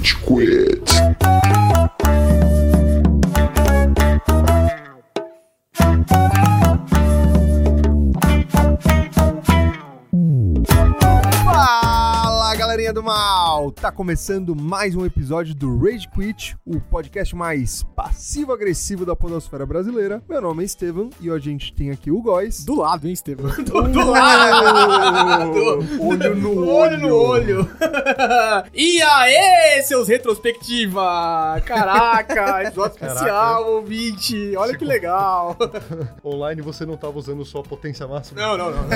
Rage Quit. Do mal! Tá começando mais um episódio do Rage Quit, o podcast mais passivo-agressivo da podosfera brasileira. Meu nome é Estevam e hoje a gente tem aqui o Góis. Do lado, hein, Estevam? Do, do lado! Olho no olho no olho! e aí, seus retrospectiva! Caraca, episódio especial, ouvinte! Olha que legal! Online você não tava usando só a potência máxima? Não, não, não.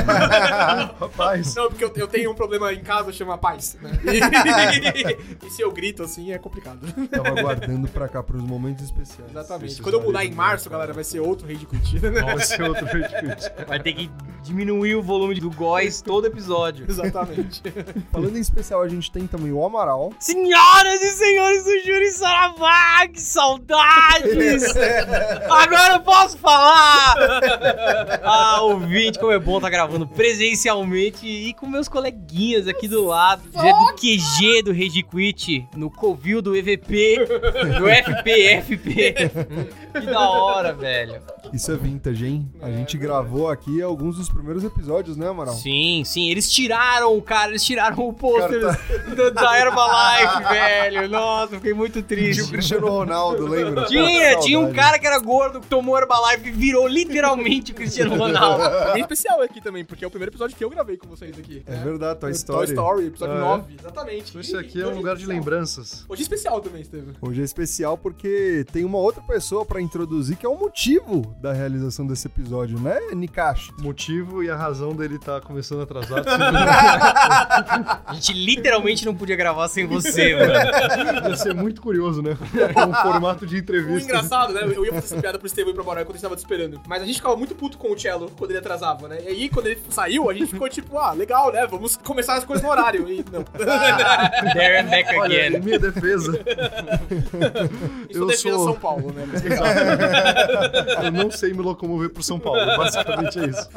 Rapaz. Não, porque eu, eu tenho um problema em casa, chama paz. Né? E, e se eu grito assim, é complicado. Tava aguardando pra cá, pros momentos especiais. Exatamente. Quando eu mudar em março, galera, vai ser outro Rage Quit. Vai ser outro Rage Quit. Vai ter que diminuir o volume do góis todo episódio. Exatamente. Falando em especial, a gente tem também o Amaral. Senhoras e senhores do Júri Saravá, que saudades! Agora eu posso falar! Ah, ouvinte, como é bom estar gravando presencialmente e com meus coleguinhas aqui do lado, do QG do Rage Quit, no Covil do EVP, do FPFP. Que da hora, velho. Isso é vintage, hein? A gente gravou aqui alguns dos primeiros episódios, né, Amaral? Sim, sim, eles tiraram, cara, eles tiraram o pôster da- da Herbalife, velho. Nossa, fiquei muito triste. Tinha o Cristiano Ronaldo, lembra? Tinha, tinha um cara que era gordo, que tomou Herbalife e virou literalmente o Cristiano Ronaldo. Bem especial aqui também, porque é o primeiro episódio que eu gravei com vocês aqui. É verdade, Toy Toy Story. Story, episódio é? 9. Exatamente. Então Esse aqui é Hoje um lugar de lembranças. Hoje é especial também, Estevam. Hoje é especial porque tem uma outra pessoa pra introduzir que é o motivo da realização desse episódio, né, Nikashi? O motivo e a razão dele estar começando atrasado. A gente literalmente não podia gravar sem você, mano. Ia ser muito curioso, né? Um formato de entrevista. engraçado, né? Eu ia fazer essa piada pro Estevão ir pra Boró quando a gente tava te esperando. Mas a gente ficava muito puto com o Cello quando ele atrasava, né? E aí, quando ele saiu, a gente ficou tipo, ah, legal, né? Vamos começar as coisas no horário. E não. There and back Olha, em again. minha defesa, Isso Eu defesa sou- São Paulo, né? eu não sei me locomover pro São Paulo. Basicamente é isso.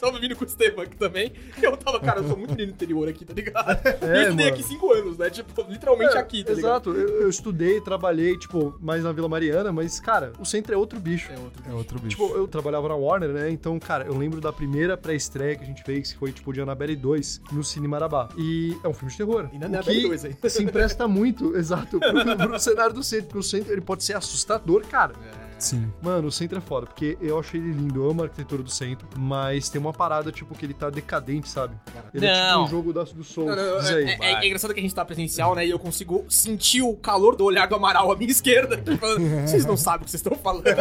tava vindo com o Estevam aqui também. E eu tava, cara, eu sou muito menino interior aqui, tá ligado? eu É, estudei mano. aqui cinco anos, né? Tipo, literalmente É, aqui, tá ligado? Exato, eu, eu estudei, trabalhei, tipo, mais na Vila Mariana, mas, cara, o centro é outro bicho. É outro. É outro bicho. Tipo, eu trabalhava na Warner, né? Então, cara, eu lembro da primeira pré-estreia que a gente fez, que foi, tipo, de Annabelle 2, no Cine Marabá. E é um filme de terror. Ainda O não é que bem dois aí. Se empresta muito, exato, pro, pro cenário do centro, porque o centro, ele pode ser assustador, cara. Sim. Mano, o centro é foda, porque eu achei ele lindo, eu amo a arquitetura do centro, mas tem uma parada, tipo, que ele tá decadente, sabe? Ele é tipo Não. um jogo da, do Soul. Não, não, não, Diz é, aí. é- é engraçado que a gente tá presencial, né? E eu consigo sentir o calor do olhar do Amaral à minha esquerda. Falando, vocês não sabem o que vocês estão falando.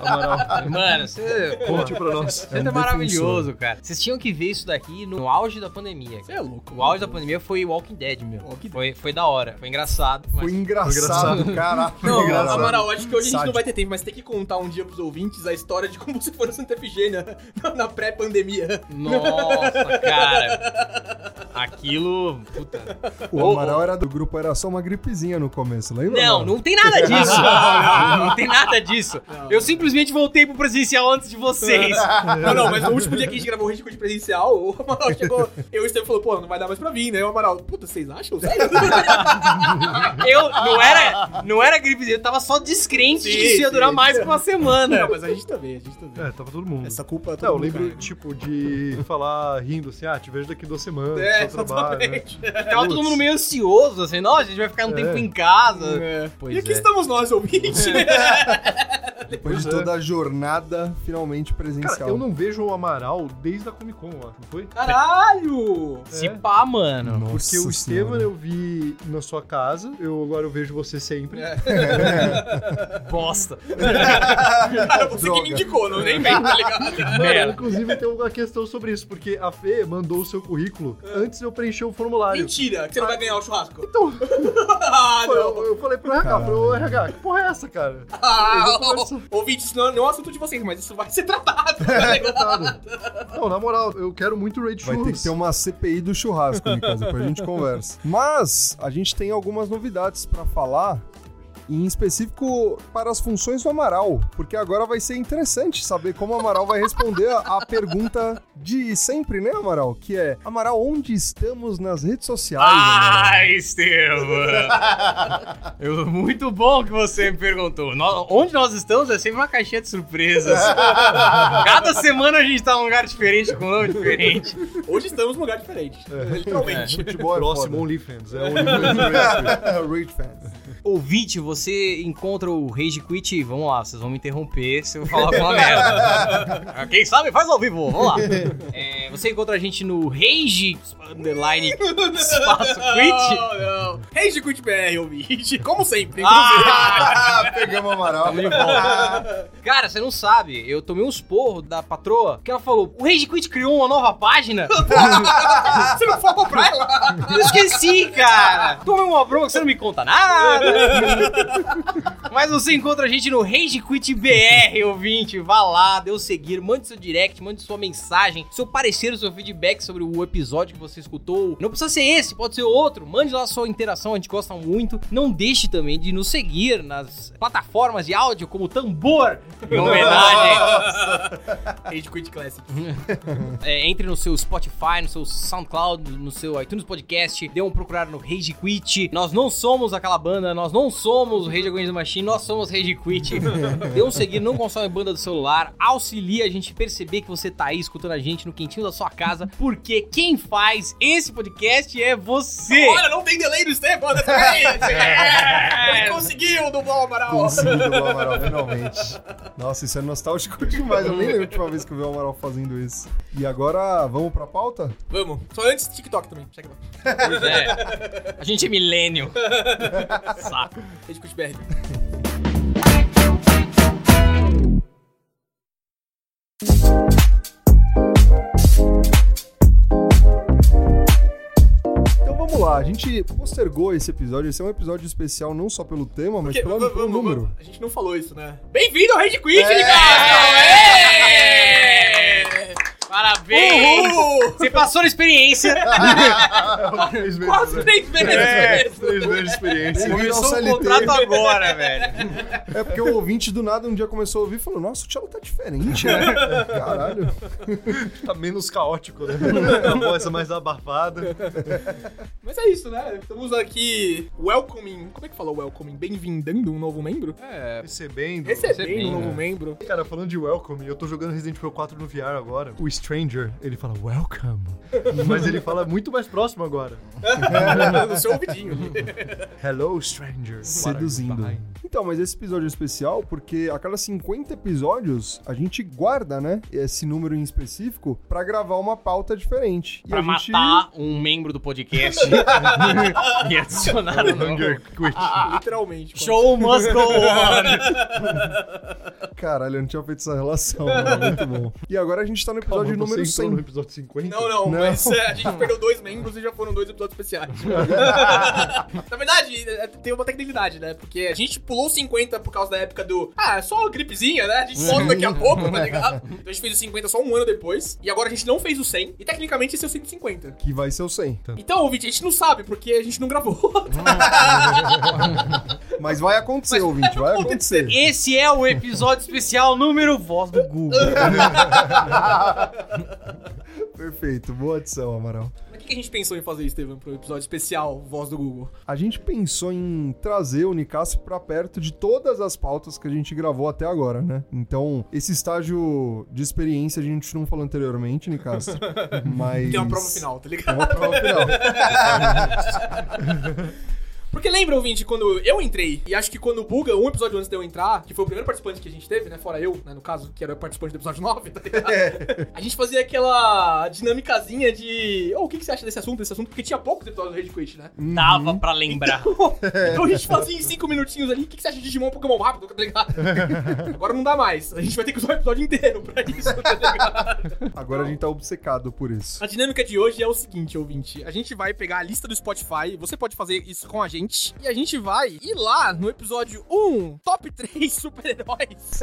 Amaral, Mano, você. conte pra nós. Você É um é maravilhoso, cara. Vocês tinham que ver isso daqui no auge da pandemia. Você é louco. O auge da pandemia foi Walking Dead, meu. Walking Foi, foi da hora, foi engraçado. mas- Foi engraçado, caraca. Não, foi engraçado. Amaral, acho que hoje a gente não vai ter tempo, mas tem que contar um dia pros ouvintes a história de como você foi no Santa Efigênia na, na pré-pandemia. Nossa, cara. Aquilo. Puta. O Amaral era do grupo, era só uma gripezinha no começo, lembra? Não, Amaral? não tem nada disso. Não, não tem nada disso. Não. Eu simplesmente voltei pro presencial antes de vocês. Não, não, mas no último dia que a gente gravou o Ritmo de presencial, o Amaral chegou. Eu e o Estevam falou, pô, não vai dar mais pra vir, né? O Amaral, puta, vocês acham? Sério? Eu não era, não era gripe, eu tava só descrente isso ia durar mais que uma semana. Não, mas a gente também, a gente também. É, tava todo mundo. Essa culpa é Não, eu todo lembro, carrega. tipo, de falar rindo assim, ah, te vejo daqui duas semanas, É, trabalho, né? exatamente. Tava todo mundo meio ansioso, assim, não, a gente vai ficar um É. tempo em casa. É. Pois e aqui é. estamos nós, ouvintes. Depois de é. toda a jornada finalmente presencial. Cara, eu não vejo o Amaral desde a Comic Con lá, não foi? Caralho! Se pá, mano. Nossa Porque o Estevam eu vi na sua casa, eu agora eu vejo você sempre. É. Bosta. Cara, você que Droga. me indicou, não nem vem, tá ligado? Mano, inclusive tem uma questão sobre isso, porque a Fê mandou o seu currículo antes de eu preencher o formulário. Mentira, que você não vai ganhar o churrasco. Então, ah, eu, não. eu falei pro RH, ô RH, que porra é essa, cara? Ah, Eu vou conversar. ouvintes, não, não é um assunto de vocês, mas isso vai ser tratado. É, tá ligado? Tratado. Não, na moral, eu quero muito Raid Vai ter que ter uma CPI do churrasco, depois a gente conversa. Mas a gente tem algumas novidades pra falar e em específico para as funções do Amaral, porque agora vai ser interessante saber como o Amaral vai responder a, pergunta de sempre, né, Amaral? Que é, Amaral, onde estamos nas redes sociais, Amaral? Ah, Estevam! Eu- Muito bom que você me perguntou. Nó- onde nós estamos é sempre uma caixinha de surpresas. Cada semana a gente tá num lugar diferente, com um nome diferente. Hoje estamos num lugar diferente. Literalmente. Futebol é Próximo. OnlyFans. É o OnlyFans. Rage fans. Ouvinte, você encontra o Rage Quit. Vamos lá, vocês vão me interromper se eu falar alguma merda. Quem sabe faz ao vivo, vamos lá. É, você encontra a gente no Rage Underline Espaço Quit. Não, não. Rage Quit BR, ouvinte. Como sempre. Ah, pegamos o Amaral. Volta. Cara, você não sabe, eu tomei uns porros da patroa, que ela falou, o Rage Quit criou uma nova página? Você não falou pra ela? Eu esqueci, cara. Tomei uma bronca, você não me conta nada. Mas você encontra a gente no Rage Quit BR, ouvinte. Vá lá, dê o seguir, mande seu direct, mande sua mensagem, seu parecer, seu feedback sobre o episódio que você escutou. Não precisa ser esse, pode ser outro. Mande lá sua interação, a gente gosta muito. Não deixe também de nos seguir nas plataformas de áudio como Tambor, em homenagem Rage Quit Classic. é, entre no seu Spotify, no seu SoundCloud, no seu iTunes Podcast, dê um procurar no Rage Quit. Nós não somos aquela banda, nós não somos o Rage Against the Machine, nós somos Rage Quit. dê um seguir, não consome banda do celular, auxilia a gente perceber que você tá aí escutando a gente no quentinho da sua casa, porque quem faz esse podcast é você. Olha, não tem delay do Esteban dessa vez. Ele conseguiu dublar o Amaral. Consegui dublar o Amaral, finalmente. Nossa, isso é nostálgico demais. Eu nem lembro a última vez que eu vi o Amaral fazendo isso. E agora, vamos pra pauta? Vamos. Só antes, TikTok também. Pois é. A gente é milênio. Saco. Então vamos lá, a gente postergou esse episódio. Esse é um episódio especial não só pelo tema, mas Porque- pelo, número. A gente não falou isso, né? Bem-vindo ao Rage Quit, É. Ricardo! É! Parabéns! Uhul! Você passou na experiência. Três meses, Quase né? três meses É, três meses de experiência. Começou o contrato agora, velho. É porque o ouvinte do nada um dia começou a ouvir e falou: Nossa, o cello tá diferente, né? Caralho. Tá menos caótico, né? A voz é mais abafada. Mas é isso, né? Estamos aqui welcoming. Como é que fala welcoming? Bem-vindando um novo membro? É, Recebendo. Recebendo recebendo, um novo membro. Cara, falando de welcome, eu tô jogando Resident Evil 4 no VR agora. O Stranger, ele fala welcome. Mas ele fala muito mais próximo agora. no seu ouvidinho. Hello, Stranger. Seduzindo. Então, mas esse episódio é especial porque a cada 50 episódios a gente guarda, né? Esse número em específico pra gravar uma pauta diferente. E pra gente. matar um membro do podcast e adicionar um novo. Hunger Quit. Literalmente. Show must go on. Caralho, eu não tinha feito essa relação, mano. Muito bom. E agora a gente tá no episódio Número entrou 100. no episódio 50? Não, não, Não. mas é, a gente perdeu dois membros e já foram dois episódios especiais. Na verdade, é, tem uma tecnicidade, né? Porque a gente pulou 50 por causa da época do. Ah, é só uma gripezinha, né? A gente volta daqui a pouco, tá ligado? Então a gente fez o 50 só um ano depois. E agora a gente não fez o 100. E tecnicamente esse é o 150. Que vai ser o 100. Então, ouvinte, a gente não sabe porque a gente não gravou. Mas vai acontecer, ouvinte, vai acontecer. Esse é o episódio especial número voz do Google. Perfeito, boa adição, Amaral. Mas o que a gente pensou em fazer, Estevam, pro episódio especial Voz do Google? A gente pensou em trazer o Nicastro pra perto de todas as pautas que a gente gravou até agora, né? Então, esse estágio de experiência a gente não falou anteriormente, Nicastro. mas. Tem uma prova final, tá Tem ligado? uma prova final. Porque lembra, ouvinte, quando eu entrei, e acho que quando o Buga, um episódio antes de eu entrar, que foi o primeiro participante que a gente teve, né? Fora eu, né? No caso, que era o participante do episódio 9, tá ligado? A gente fazia aquela dinâmicazinha de. Oh, o que, que você acha desse assunto, desse assunto? Porque tinha poucos episódios do Rage Quit, né? Dava pra lembrar. Então a gente fazia em 5 minutinhos ali. O que, que você acha de Digimon Pokémon rápido, tá ligado? Agora não dá mais. A gente vai ter que usar o episódio inteiro pra isso, tá ligado? Agora a gente tá obcecado por isso. A dinâmica de hoje é o seguinte, ouvinte. A gente vai pegar a lista do Spotify, você pode fazer isso com a gente, e a gente vai ir lá no episódio 1, Top 3 Super-Heróis.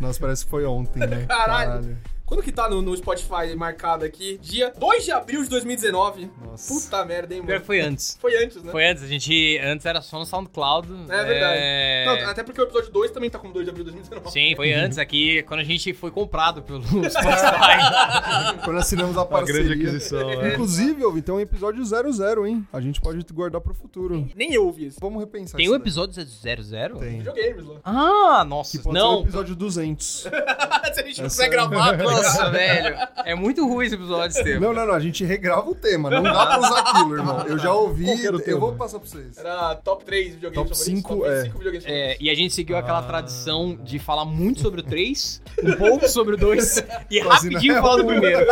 Nossa, parece que foi ontem, né? Caralho. Quando que tá no, no Spotify marcado aqui? Dia 2 de abril de 2019. Nossa. Puta merda, hein, Pior mano? que foi antes. Foi antes, né? Foi antes, a gente. Antes era só no SoundCloud. É verdade. É... Não, até porque o episódio 2 também tá com 2 de abril de 2019. Sim, foi antes aqui, quando a gente foi comprado pelo Spotify. Quando assinamos a Uma parceria. grande aquisição, é. Inclusive, ouvinte, tem um episódio 00, hein? A gente pode guardar pro futuro. Nem eu ouvi isso. Vamos repensar Tem isso um episódio 00? Tem. Videogames lá. Ah, nossa, Que pode ser o não. episódio 200. Se a gente não Essa- quiser gravar, Nossa, velho. É muito ruim esse episódio, Estevam. Não, não, não. A gente regrava o tema. Não dá pra usar aquilo, irmão. Eu já ouvi. Qual que era o Eu tema? vou passar pra vocês. Era top 3 videogames Top favoritos. cinco, top é. 5 videogames É, e a gente seguiu aquela Ah. tradição de falar muito sobre o 3, um pouco sobre o 2 e Quase rapidinho falar do primeiro.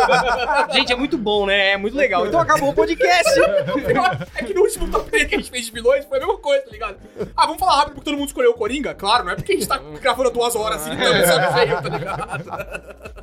gente, é muito bom, né? É muito legal. Então acabou o podcast. É que no último top 3 que a gente fez de vilões foi a mesma coisa, tá ligado? Ah, vamos falar rápido porque todo mundo escolheu o Coringa? Claro, não é porque a gente tá gravando duas horas assim, então sabe feio, tá ligado?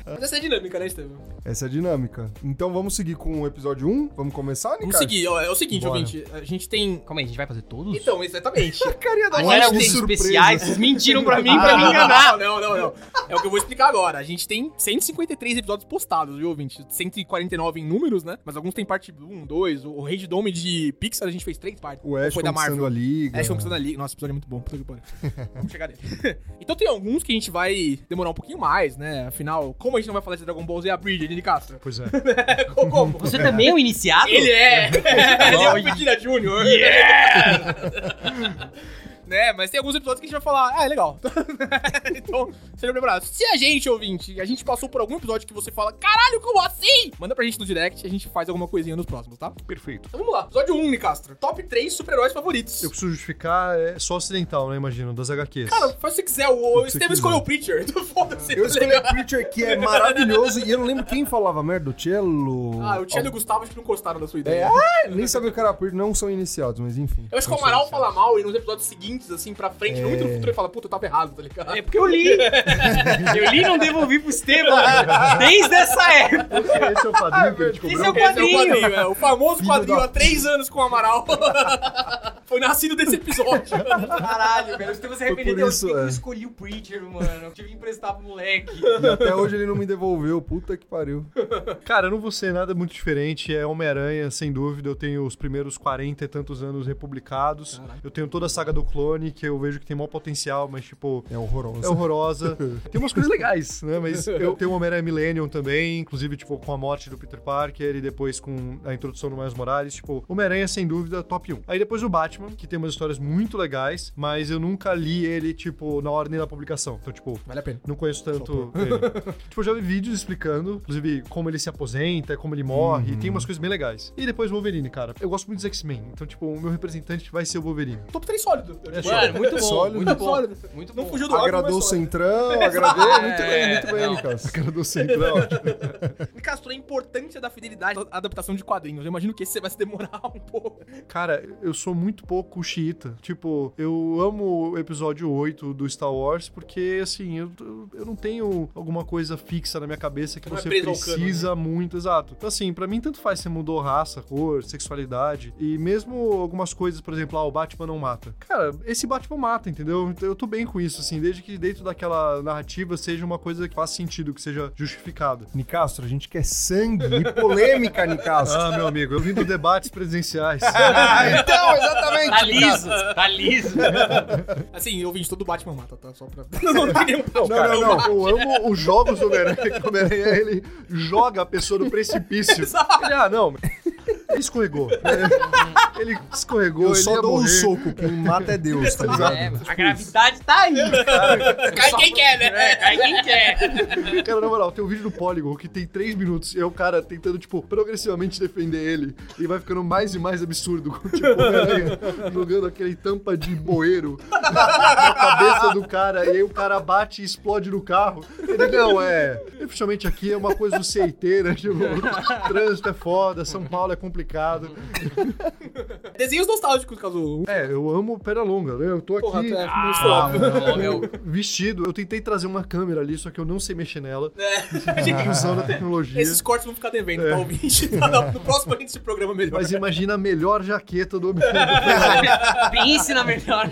Mas essa é a dinâmica, né, Estevam? Essa é a dinâmica. Então vamos seguir com o episódio 1? Vamos começar, Nicar? Vamos seguir, ó, é o seguinte, Bora. ouvinte, a gente tem... Calma aí, a gente vai fazer todos? Então, exatamente. Carinha da não gente de surpresa. especiais, vocês mentiram pra mim, pra me Ah, enganar. Não, não, não. É o que eu vou explicar agora. A gente tem 153 episódios postados, viu, ouvinte? 149 em números, né? Mas alguns tem parte 1, 2. O Rage Dome de Pixar a gente fez três partes. O Ash foi da conquistando Marvel. a liga. Ash conquistando a liga. Nossa, esse episódio é muito bom. Vamos chegar nele. então tem alguns que a gente vai demorar um pouquinho mais, né? Afinal, como a gente não vai falar de Dragon Ball Z a Bridge, de Castro? Pois é. como? Você também é o iniciado? Ele é! Ele é o Pequena Júnior. Né? Mas tem alguns episódios que a gente vai falar, ah, é legal. então, seja preparado. Se a gente, ouvinte, a gente passou por algum episódio que você fala, caralho, como assim? Manda pra gente no direct e a gente faz alguma coisinha nos próximos, tá? Perfeito. Então vamos lá. Episódio 1, Nicastro. Top 3 super-heróis favoritos. Eu preciso justificar, é só ocidental, né? Imagino, das HQs. Cara, faz o que você quiser. O, o Estevam escolheu o Preacher. Então foda-se. Eu tá escolhi o Preacher, que é maravilhoso, e eu não lembro quem falava merda, o Cello... Ah, o Tchelo e o Gustavo acho que não gostaram da sua ideia. É, ah, nem sabia o Preacher, não são iniciados, mas enfim. Eu acho que o Amaral fala mal e nos episódios seguintes, assim, pra frente, no muito no futuro, ele fala, puta, eu tava errado, tá ligado? É porque eu li. Eu li e não devolvi pro Estevam desde essa época. Esse é o padrinho que gente Esse é o Esse é o quadrinho. quadrinho, é. O famoso Filho quadrinho da- há três anos com o Amaral. Foi nascido desse episódio. Caralho, velho. O Estevam se arrependeu. isso, Eu é. escolhi o Preacher, mano. Eu tive que emprestar pro moleque. E até hoje ele não me devolveu, puta que pariu. Cara, eu não vou ser nada muito diferente. É Homem-Aranha, sem dúvida. Eu tenho os primeiros 40 e tantos anos republicados. Eu tenho toda a saga do clone, que eu vejo que tem maior potencial, mas, tipo, É horroroso. é horrorosa. tem umas coisas legais, né? Mas eu tenho o Homem-Aranha Millennium também, inclusive, tipo, com a morte do Peter Parker e depois com a introdução do Miles Morales. Tipo, Homem-Aranha, sem dúvida, top 1. Aí depois o Batman, que tem umas histórias muito legais, mas eu nunca li ele, tipo, na ordem da publicação. Então, tipo, Vale a pena. não conheço tanto ele. tipo, eu já vi vídeos explicando, inclusive, como ele se aposenta, como ele morre, tem umas coisas bem legais. E depois o Wolverine, cara. Eu gosto muito dos X-Men, então, tipo, o meu representante vai ser o Wolverine. Top 3 sólido. Diria. Mano, muito bom. Sólido. Muito bom. Sólido. Muito Não bom. fugiu do óbvio, Agradou o. Centrão, agradou. É, muito bem, muito bem, não. Lucas. Cara do central. Castro, a importância da fidelidade da adaptação de quadrinhos. Eu imagino que esse vai se demorar um pouco. Cara, eu sou muito pouco xiita. Tipo, eu amo o episódio 8 do Star Wars porque, assim, eu, eu não tenho alguma coisa fixa na minha cabeça que Não é você ao cano, precisa muito, exato. Então, assim, pra mim, tanto faz se mudou raça, cor, sexualidade. E mesmo algumas coisas, por exemplo, ah, o Batman não mata. Cara, esse Batman mata, entendeu? Então, Eu tô bem com isso, assim, desde que dentro daquela narrativa seja uma coisa que faça sentido, que seja justificada. Nicastro, a gente quer sangue e polêmica, Nicastro. Ah, meu amigo, eu vim dos debates presidenciais. Ah, então, exatamente. Tá liso, tá liso. Assim, ouvinte, todo Batman mata, tá? Só pra... Não, não. Não, Cara, não, não. Eu amo os jogos do Homem-Aranha, que o Homem-Aranha, ele joga a pessoa no precipício. Ele, ah, não, ele escorregou. Ele escorregou, Eu ele só dou um soco, quem mata é Deus, tá ligado? É, a gravidade tá aí. Cai quem quer, né? É, cai quem quer. Cara, na moral, tem um vídeo do Polygon que tem 3 minutos e é o cara tentando, tipo, progressivamente defender ele. E vai ficando mais e mais absurdo. com, Tipo, jogando aquele tampa de bueiro na cabeça do cara. E aí o cara bate e explode no carro. Ele, não, é. Principalmente aqui é uma coisa do CIT, né? Tipo, trânsito é foda, São Paulo é complicado. Desenhos nostálgicos, caso. É, eu amo Pernalonga, né? Eu tô aqui Porra, é, Ah, meu. vestido. Eu tentei trazer uma câmera ali, só que eu não sei mexer nela. É. Usando a tecnologia. Esses cortes vão ficar devendo, tá, ouvinte? No próximo a gente se programa melhor. Mas imagina a melhor jaqueta do mundo. Pense na melhor.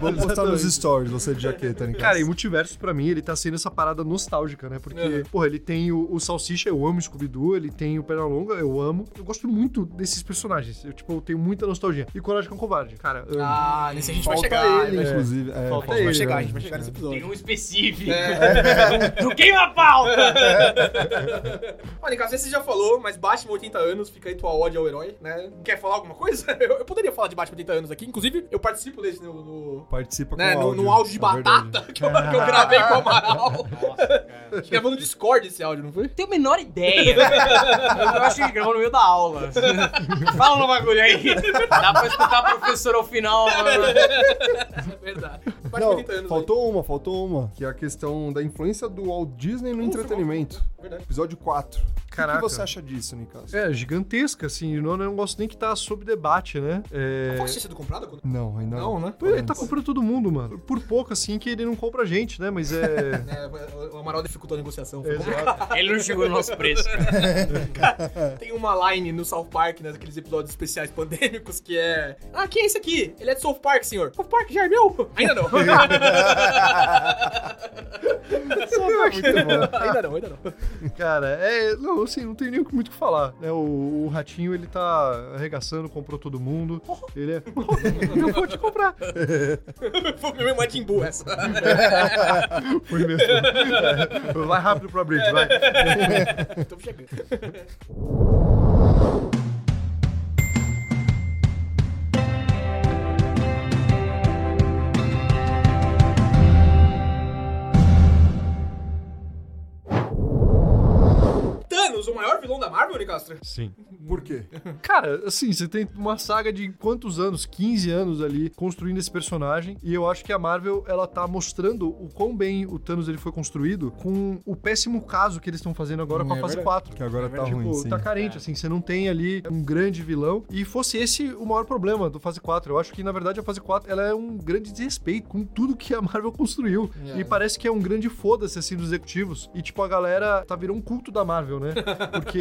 Vamos postar nos stories, você de jaqueta, Nicasso. Cara, e Multiversos, pra mim, ele tá sendo essa parada nostálgica, né? Porque, Uhum. porra, ele tem o, o Salsicha, eu amo Scooby-Doo, ele tem o Pernalonga, eu amo. Eu gosto muito desses personagens. Eu, tipo, eu tenho muita nostalgia. E Coragem com Covarde, cara. eu- Ah, nesse a gente vai chegar. ele, vai- inclusive. É, Falta falta ele, Vai chegar, né? a gente vai chegar nesse Tem episódio. um específico. É. Não queima a pauta! Olha, Nicasso, você já falou, mas Batman 80 anos, fica aí tua ódio ao herói, né? Quer falar alguma coisa? Eu, eu poderia falar de Batman 80 anos aqui, inclusive eu participo desse no, no, Participa né, com no, áudio. no áudio de é batata que eu, que eu gravei com o Amaral. Nossa, cara. A gente gravou no Discord esse áudio, não foi? Tenho a menor ideia. Eu acho que gravou no meio da aula. Fala no bagulho aí. Dá pra escutar a professora ao final. mano. É verdade. Não, 80 anos. faltou uma, faltou uma. Que é a questão da influência do Walt Disney no Ufa, entretenimento. aí. Verdade. Episódio 4. O Caraca. que você acha disso, Nicasso? É, gigantesca, assim. Eu não, eu não gosto nem que tá sob debate, né? É... A Fox tinha sido comprada? quando- Não, ainda não. Não, né? Pô, ele tá comprando todo mundo, mano. Por pouco, assim, que ele não compra a gente, né? Mas é. É, o Amaral dificultou a negociação. Exato. Ele não chegou no nosso preço. Tem uma line no South Park, né, daqueles episódios especiais pandêmicos, que é... Ah, quem é esse aqui? Ele é de South Park, senhor. South Park já é meu? Ainda não. Muito bom. ainda não, ainda não. Cara, é. Não, assim, não tem nem muito o que falar. Né? O, o ratinho, ele tá arregaçando, comprou todo mundo. Ele é. eu vou te comprar. Foi meu Majin Buu essa. Foi mesmo. É. Vai rápido pra bridge, vai. Tô chegando. Vilão da Marvel, Nicastro? Sim. Por quê? Cara, assim, você tem uma saga de quantos anos? 15 anos ali construindo esse personagem. E eu acho que a Marvel, ela tá mostrando o quão bem o Thanos ele foi construído com o péssimo caso que eles estão fazendo agora com a É fase verdade. 4. Que agora tá Tipo, ruim, sim. tá carente, assim, você não tem ali um grande vilão. E fosse esse o maior problema do fase 4. Eu acho que, na verdade, a fase 4 ela é um grande desrespeito com tudo que a Marvel construiu. É. E parece que é um grande foda-se, assim, dos executivos. E, tipo, a galera tá virando um culto da Marvel, né? Porque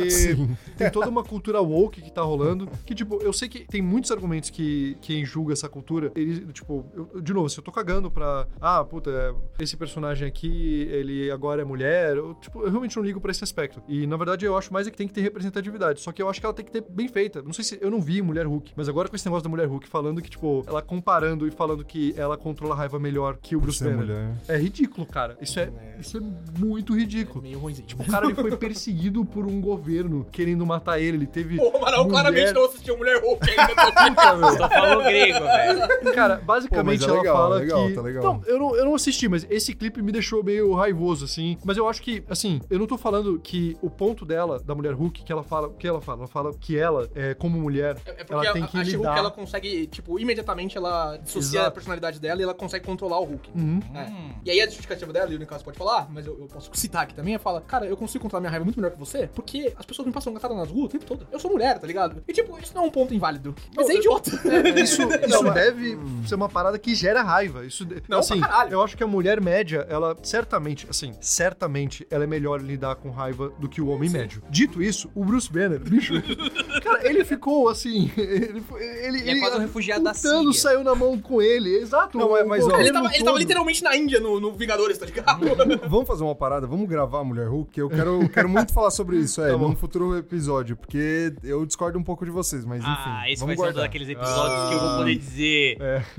tem toda uma cultura woke que tá rolando. Que, tipo, eu sei que tem muitos argumentos que quem julga essa cultura, ele, tipo, eu- de novo, se eu tô cagando pra. Ah, puta, esse personagem aqui, ele agora é mulher. Eu, tipo, eu realmente não ligo pra esse aspecto. E, na verdade, eu acho mais é que tem que ter representatividade. Só que eu acho que ela tem que ter bem feita. Não sei se. Eu não vi Mulher Hulk, mas agora com esse negócio da Mulher Hulk falando que, tipo, ela comparando e falando que ela controla a raiva melhor que o Bruce Banner. É ridículo, cara. Isso é, É. isso é muito ridículo. Meio ruimzinho. Tipo, o cara ele foi perseguido por um governo querendo matar ele. Ele teve. Pô, Amaral mulher- claramente não assistiu Mulher Hulk ainda. Tô falando grego, velho. Cara, Pô, basicamente mas é ela legal, fala legal, que. tá legal. Não, eu não, eu não assisti, mas esse clipe me deixou meio raivoso, assim. Mas eu acho que, assim, eu não tô falando que o ponto dela, da mulher Hulk, que ela fala. O que ela fala? Ela fala que ela, é, como mulher, É porque ela a, tem que a She-Hulk, lidar. ela consegue, tipo, imediatamente ela dissocia Exato. a personalidade dela e ela consegue controlar o Hulk. Uhum. É. E aí a justificativa dela, e o Nicasso pode falar, mas eu, eu posso citar aqui também, é fala, cara, eu consigo controlar minha raiva muito melhor que você, porque as pessoas me passam gatada nas ruas o tempo todo. Eu sou mulher, tá ligado? E tipo, isso não é um ponto inválido. Mas Não, é idiota. Isso, isso deve ser uma parada que gera raiva. Isso, de- Não, assim, eu acho que a mulher média, ela certamente, assim, certamente, ela é melhor lidar com raiva do que o homem médio. Dito isso, o Bruce Banner, bicho, cara, ele ficou assim, ele, ele, Ele é quase um refugiado da Síria. saiu na mão com ele, exato. Não, o mas, ó, Ele tava, ele tava literalmente na Índia no, no Vingadores, tá ligado? Vamos fazer uma parada, vamos gravar a Mulher Hulk, que eu quero, eu quero muito falar sobre isso, é. Num futuro episódio, porque eu discordo um pouco de vocês, mas enfim. Ah, esse vamos vai ser um guardar. daqueles episódios que eu vou poder dizer.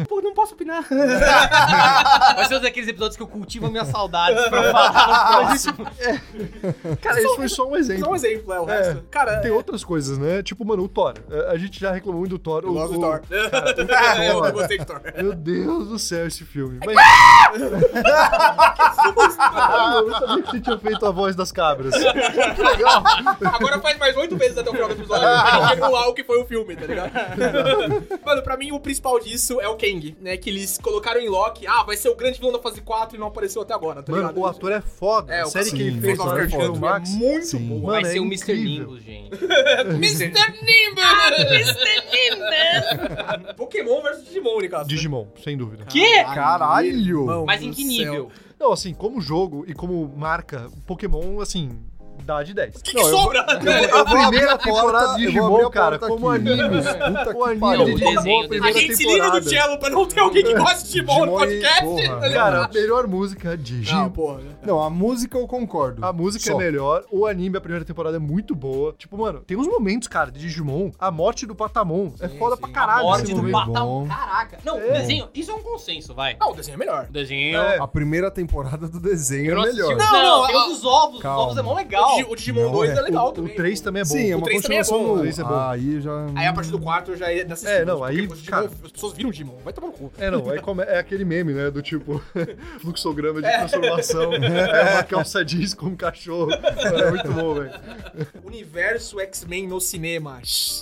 Pô, não posso opinar. Vai ser um daqueles episódios que eu cultivo as minhas saudades pra falar no próximo. Cara, esse foi só um exemplo. Só um exemplo, é o É, resto. Cara, Tem outras coisas, né? Tipo, mano, o Thor. É, A gente já reclamou muito do Thor. eu o- gosto o- do Thor. eu Thor. gostei de Thor. Meu Deus do céu, esse filme. Mas... eu não sabia que você tinha feito a voz das cabras. Legal. Agora faz mais oito vezes até o final do episódio pra gente emular o que foi o filme, tá ligado? Mano, pra mim o principal disso é o Kang, né? Que eles colocaram em Loki, ah, vai ser o grande vilão da fase 4 e não apareceu até agora, tá Mano, ligado? o ator é foda. É, a o série sim, que ele o fez é no foda. HBO Max. É muito Sim. bom. Mano, Vai é ser o Mr. Nimbus, gente. Mr. Nimbus! Mr. Nimbus! Pokémon versus Digimon, Nicasso. Digimon, sem dúvida. Quê? Caralho! Mas em que céu. nível? Não, assim, como jogo e como marca, Pokémon, assim, dá de 10. O que, que sobra? A vou abrir primeira a temporada de eu Digimon, a cara, como aqui. anime. Puta O anime de Digimon, a primeira A gente se livra do cello pra não ter alguém que gosta de Digimon no podcast. porra. Cara, a melhor música, Digimon. Não, porra. Não, a música eu concordo. A música Só. é melhor, o anime, a primeira temporada é muito boa. Tipo, mano, tem uns momentos, cara, de Digimon, a morte do Patamon é foda sim. pra A caralho Morte esse do Patamon. Caraca. Não, É. o desenho, isso é um consenso, vai. Não, o desenho é melhor. O desenho. É. A primeira temporada do desenho Eu não é melhor. Não, Não, não, tem a- o dos ovos. Os ovos é mó O, legal. O Digimon Não, 2 é. é legal O, também. 3 também é bom. Sim, é O uma três também é continuação bom, do... esse é bom. Ah, aí já... Aí a partir do 4 já é dessa É, não, aí, Digimon, cara- As pessoas viram Digimon. Vai tomar no cu. É, não, aí come- é aquele meme, né, do tipo, fluxograma de É. transformação, é uma calça jeans com um cachorro. É muito bom, velho. Universo X-Men no cinema.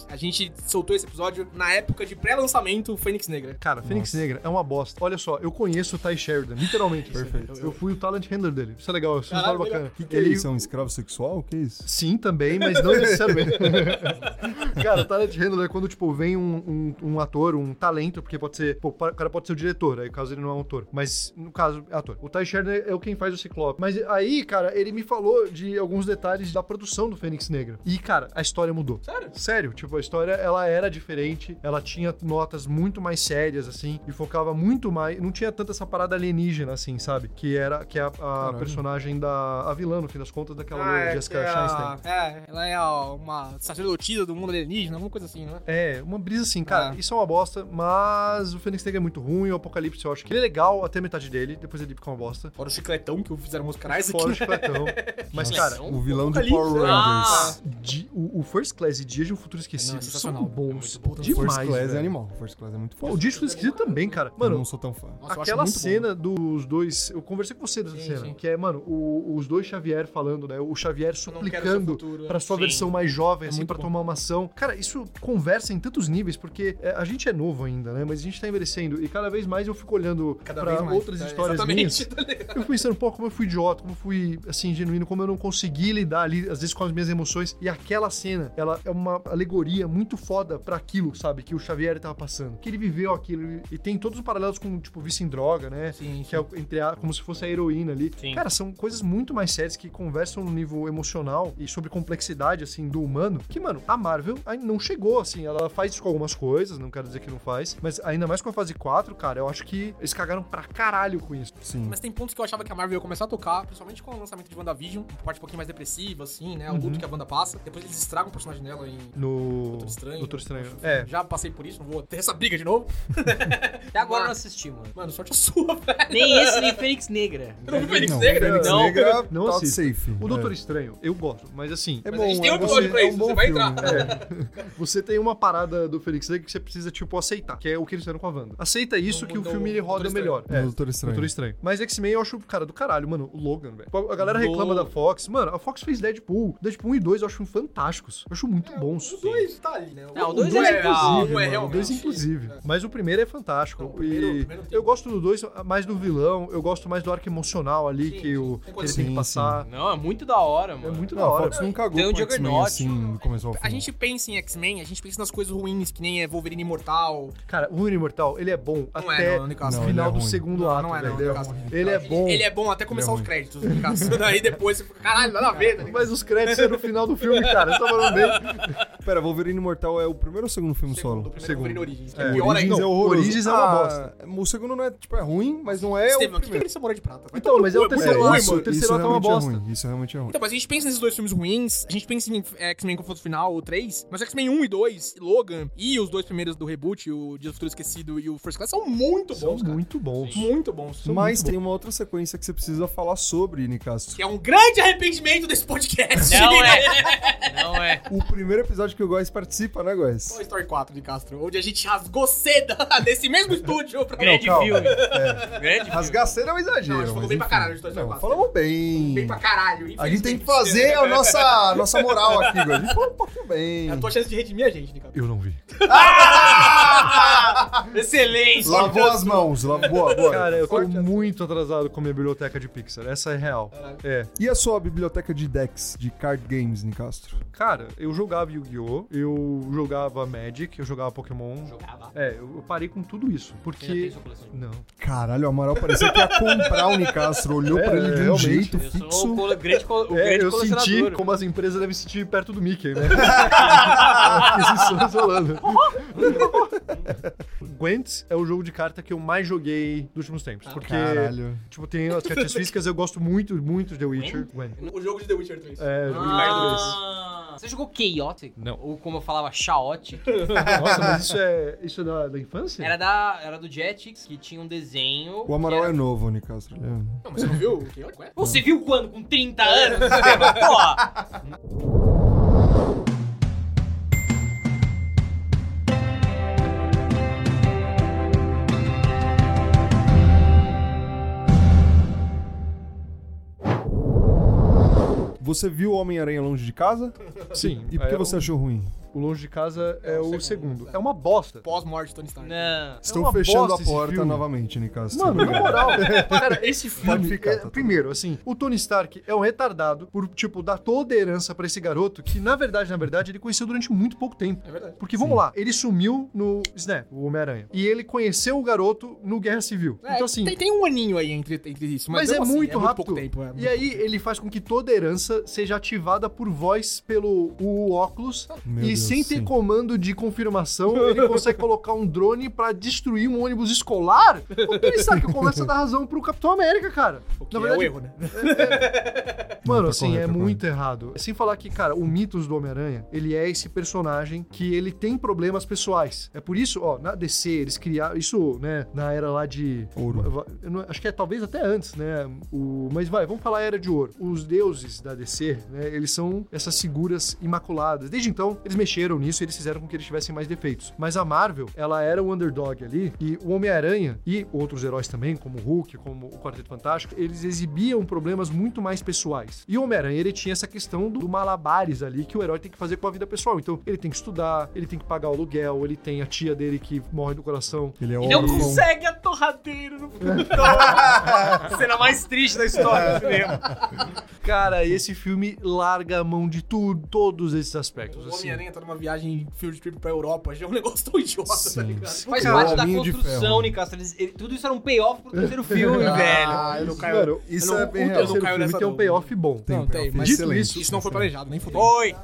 A gente soltou esse episódio na época de pré-lançamento Fênix Negra. Cara, Fênix Negra é uma bosta. Olha só, eu conheço o Ty Sheridan, literalmente. Perfeito. Eu fui o talent handler dele. Isso é legal, isso é história bacana. O que, que é isso? É um escravo sexual? O que é isso? Sim, também, mas não necessariamente. cara, talent handler é quando, tipo, vem um, um, um ator, um talento, porque pode ser. Pô, o cara pode ser o diretor, aí caso ele não é um ator. Mas, no caso, é ator. O Ty Sheridan é o quem faz o Ciclope. Mas aí, cara, ele me falou de alguns detalhes da produção do Fênix Negra. E, cara, a história mudou. Sério? Sério, tipo, a história ela era diferente, ela tinha notas muito mais sérias, assim, e focava muito mais. Não tinha tanta essa parada alienígena, assim, sabe? Que era que é a, a personagem da. A vilã, no fim das contas, daquela Ah, é, Jessica é, Chastain. é, ela é uma sacerdotisa do mundo alienígena, alguma coisa assim, né? É, uma brisa assim, cara, Ah. isso é uma bosta, mas o Fênix Negra é muito ruim, o Apocalipse eu acho que ele é legal até metade dele, depois ele fica uma bosta. Fora o chicletão que fizeram música canais aqui. Fora o né? chicletão. Mas, Chicletão? cara, O vilão de Power? Rangers. Di- o, o First Class e Dias de um Futuro Não, Esquecido é são sensacional. bons. É bom. demais, First Class velho. é animal. First Class é muito foda. o Dias de um Futuro Esquecido também, cara. eu Mano, não sou tão fã. Nossa, eu Aquela muito bom. cena dos dois. Eu conversei com você dessa Sim, cena. sim. Que é, mano, o- os dois Xavier falando, né? O Xavier Eu não suplicando futuro, é. pra sua Sim. versão mais jovem, É assim, pra bom. tomar uma ação. Cara, isso conversa em tantos níveis, porque é, a gente é novo ainda, né? Mas a gente tá envelhecendo. E cada vez mais eu fico olhando Cada pra mais. outras É, histórias minhas. Tá? Eu fico pensando, pô, como eu fui idiota, como eu fui, assim, genuíno, como eu não consegui lidar ali, às vezes, com as minhas emoções. E aquela cena, ela é uma alegoria muito foda pra aquilo, sabe? Que o Xavier tava passando. Que ele viveu aquilo. E tem todos os paralelos com, tipo, vício em droga, né? Sim, Que é entre a, como se fosse a heroína ali. Sim. Cara, são coisas muito mais sérias que conversam no nível emocional e sobre complexidade, assim, do humano. Que, mano, a Marvel ainda não chegou, assim. Ela faz isso com algumas coisas, não quero dizer que não faz. Mas ainda mais com a fase 4, cara, eu acho que eles cagaram pra caralho com isso. Sim. Mas tem pontos que eu achava que a Marvel ia começar a tocar, principalmente com o lançamento de WandaVision, uma parte um pouquinho mais depressiva, assim, né? O Uhum. luto que a Wanda passa. Depois eles estragam o personagem dela em No. Doutor Estranho. Doutor Estranho. É. Já passei por isso, não vou ter essa briga de novo. Até agora não assisti, mano. Mano, sorte a sua, velho. Nem esse, nem Fênix Negra. Não vi Fênix não, Negra. Fênix Não, Negra não tá safe. O Doutor É. Estranho, eu gosto, mas assim. É Mas a gente bom, tem um é episódio bom- pra é um isso, bom você vai filme. entrar. É. Você tem uma parada do Felix Negra que você precisa, tipo, aceitar, que é o que eles fizeram com a Wanda. Aceita isso No- que o no filme ele roda Doutor melhor. É. Doutor Estranho. Doutor Estranho. Mas X-Men eu acho, cara, do caralho, mano. O Logan, velho. A galera reclama da Fox. Mano, a Fox fez Deadpool. Deadpool 1 e 2 eu acho fantásticos. Eu acho muito bons. Os dois tá ali, né? Não, o Um dois dois é legal. Um é o dois, inclusive. Mas o primeiro é fantástico. Não, o primeiro- e o primeiro tem- eu gosto do dois mais do vilão, eu gosto mais do arco emocional ali Sim, que, o, sim. Tem que ele tem que assim. passar. Não, é muito da hora, É mano. muito da Não, a hora. Fox não cagou Tem um Juggernaut. assim, do começo ao fim. A gente pensa em X-Men, a gente pensa nas coisas ruins, que nem é Wolverine Imortal. Cara, o Wolverine Imortal, ele é bom Não é, até não, o final é do segundo Não, ato, não é, não, velho. Ele é bom. Ele é bom até começar é os créditos. Daí depois você fica, caralho, nada a ver, tá? Mas os créditos é no final do filme, cara. Você tá falando bem. Pera, Wolverine Imortal é o primeiro ou o segundo filme Segundo, solo? primeiro Segundo. Wolverine Origins. que É, É pior Origins ainda. é horroroso. Origins é uma Ah, bosta. O segundo não é, tipo, é ruim, mas não é Estevão, o o que que é primeiro. samurai de prata? Vai Então, mas é o terceiro ato. ruim, o mano. terceiro ato é uma realmente bosta. ruim. Isso realmente é ruim. Então, mas a gente pensa nesses dois filmes ruins, a gente pensa em X-Men Confronto Final, o 3, mas X-Men 1 e 2, Logan, e os dois primeiros do reboot, o Dia do Futuro Esquecido e o First Class, são muito São bons, cara. muito bons. Muito bons. São Mas muito tem uma outra sequência que você precisa falar sobre, Nicastro. Que é um grande arrependimento desse podcast. Não é. Não é. O primeiro episódio que o Góis participa, né, Góis? Toy Story 4 de Castro, onde a gente rasgou seda desse mesmo estúdio pra Grande filme. Grande filme. Rasgaceira é um exagero. Não, a gente falou bem pra enfim. caralho de Toy Story Não, 4. falamos bem. Bem pra caralho. A gente tem que fazer a nossa, nossa moral aqui, Góis. A gente falou um pouquinho bem. É a tua chance de redimir a gente, Nicato. Eu não vi. Ah! Excelente! Lavou as mãos. Lavou, boa, boa. Cara, eu tô Forte muito atrasado com a minha biblioteca de Pixar. Essa é real. É. E a sua biblioteca de decks, de card games, Nicastro? Cara, eu jogava Yu-Gi-Oh! Eu jogava Magic, eu jogava Pokémon. Jogava. É, eu eu parei com tudo isso. Você já tem Porque. sua coleção? Não. Caralho, o Amaral parecia que ia comprar o Nicastro. Olhou É, pra ele de um realmente. jeito Eu sou fixo. o cole- grande, co- o É, grande eu senti como as empresas devem se sentir perto do Mickey, né? Rolando. Gwent é o jogo de carta que eu mais joguei nos últimos tempos. Porque, Caralho. tipo, tem as cartas físicas, eu gosto muito, muito de The Witcher. Gwent. O jogo de The Witcher 3. É, jogo de cartas. Ah, você jogou Chaotic? Não. Ou como eu falava, Chaotic? 3. Nossa, mas isso é, isso é da, da infância? Era, da, era do Jetix, que tinha um desenho. O Amaral que é era- novo, Nicastro. É- Não, mas você não viu o? Ué? Você viu quando? Com 30 anos? Porra! Você viu o Homem-Aranha longe de casa? Sim. E por que é, você achou ruim? O Longe de Casa é, o segundo. É uma bosta. Pós-morte Tony Stark. Não. Estou uma fechando a porta novamente, Nicastro. Mano, na moral, cara, esse filme. ficar, é- Tatu. primeiro, assim, o Tony Stark é um retardado por, tipo, dar toda a herança pra esse garoto que, na verdade, na verdade, ele conheceu durante muito pouco tempo. É verdade. Porque, vamos lá, ele sumiu no Snap, o Homem-Aranha. E ele conheceu o garoto no Guerra Civil. É, então, assim. tem, tem um aninho aí entre, entre isso, mas, Mas, é, assim, muito rápido. pouco tempo. é. E aí ele faz com que toda a herança seja ativada por voz pelo o óculos Meu e Deus, sem ter comando de confirmação, ele consegue colocar um drone pra destruir um ônibus escolar. O Tony Stark começa a dar razão pro Capitão América, cara. O que Na é verdade, o erro, né? Mano, tá assim, correto, é muito errado. Sem falar que, cara, o mitos do Homem-Aranha, ele é esse personagem que ele tem problemas pessoais. É por isso, ó, na DC, eles criaram. Isso, né, na era lá de. Ouro. Não- acho que é talvez até antes, né? O, mas vai, vamos falar era de ouro. Os deuses da DC, né? Eles são essas figuras imaculadas. Desde então, eles mexeram nisso e eles fizeram com que eles tivessem mais defeitos. Mas a Marvel, ela era o underdog ali. E o Homem-Aranha e outros heróis também, como o Hulk, como o Quarteto Fantástico, eles exibiam problemas muito mais pessoais. E o Homem-Aranha, ele tinha essa questão do malabares ali que o herói tem que fazer com a vida pessoal. Então, ele tem que estudar, ele tem que pagar o aluguel, ele tem a tia dele que morre do coração. Ele é E não órfão. consegue a torradeira no filme. Cena mais triste da história do cinema. Cara, esse filme larga a mão de tudo, todos esses aspectos. O assim. Homem-Aranha tá numa viagem field trip pra Europa, já é um negócio tão idiota, tá Sim. ligado? Faz Cara, parte da construção. Nicastro. Tudo isso era um payoff pro terceiro filme, Ah, velho. eu não caio. Mano, Isso não, é bem real. não terceiro caio filme nessa tem um payoff bom. Tem Não, um tem, mas Dito excelente. isso, Isso não foi planejado, nem fudeu. Oi!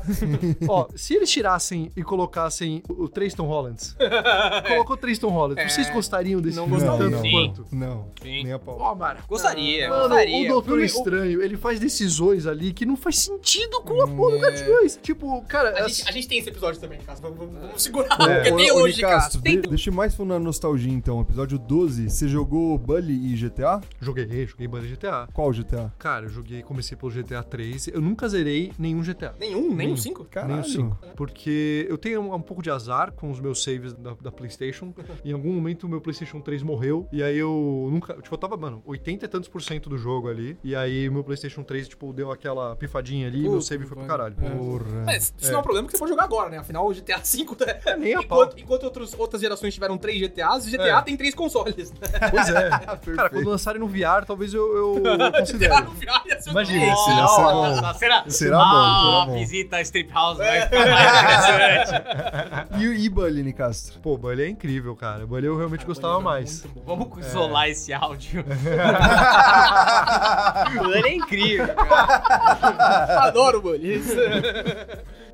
Ó, se eles tirassem e colocassem o três Tom Hollands, colocou três Tom Hollands, É, vocês gostariam desse não filme Não, tanto não, Sim. quanto? não, Sim. nem a pau. Ó, mano. Gostaria, Mano, gostaria. o Doutor Estranho, ele faz decisões ali que não faz sentido com a porra do Gatilhões. Tipo, cara, a gente tem esse episódio também, cara. Vamos, vamos- vamos segurar, É. porque tem ô, hoje, cara. Nicastro, Tem de- deixa eu mais fundo na nostalgia então. Episódio 12, você jogou Bully e GTA? joguei, joguei Banda GTA. Qual GTA? Cara, eu joguei, comecei pelo GTA 3. Eu nunca zerei nenhum GTA. Nenhum, nem Nenhum. um 5? Caralho. Nem o 5. Porque eu tenho um, um pouco de azar com os meus saves da, da PlayStation. em algum momento o meu PlayStation 3 morreu. E aí eu nunca. Tipo, eu tava, mano, 80 e tantos por cento do jogo ali. E aí o meu PlayStation 3, tipo, deu aquela pifadinha ali e meu save foi pro caralho. É. Porra. Mas isso não é um problema que você pode jogar agora, né? Afinal, o GTA V, né? nem a enquanto, enquanto outros, outras gerações tiveram três GTAs, o GTA É. tem três consoles. Né? Pois é. Cara, quando lançarem no VR, talvez eu, eu, eu GTA considere. no final ia ser Imagina, ok. esse ia ser bom. Nossa, será? Será ah, bom, será bom. visita a Strip House vai ficar mais interessante. E, e Bully, Nicastro? Pô, Bully é incrível, cara. Bully eu realmente gostava mais. Vamos isolar esse áudio. Ele é incrível, cara. Adoro o Bully.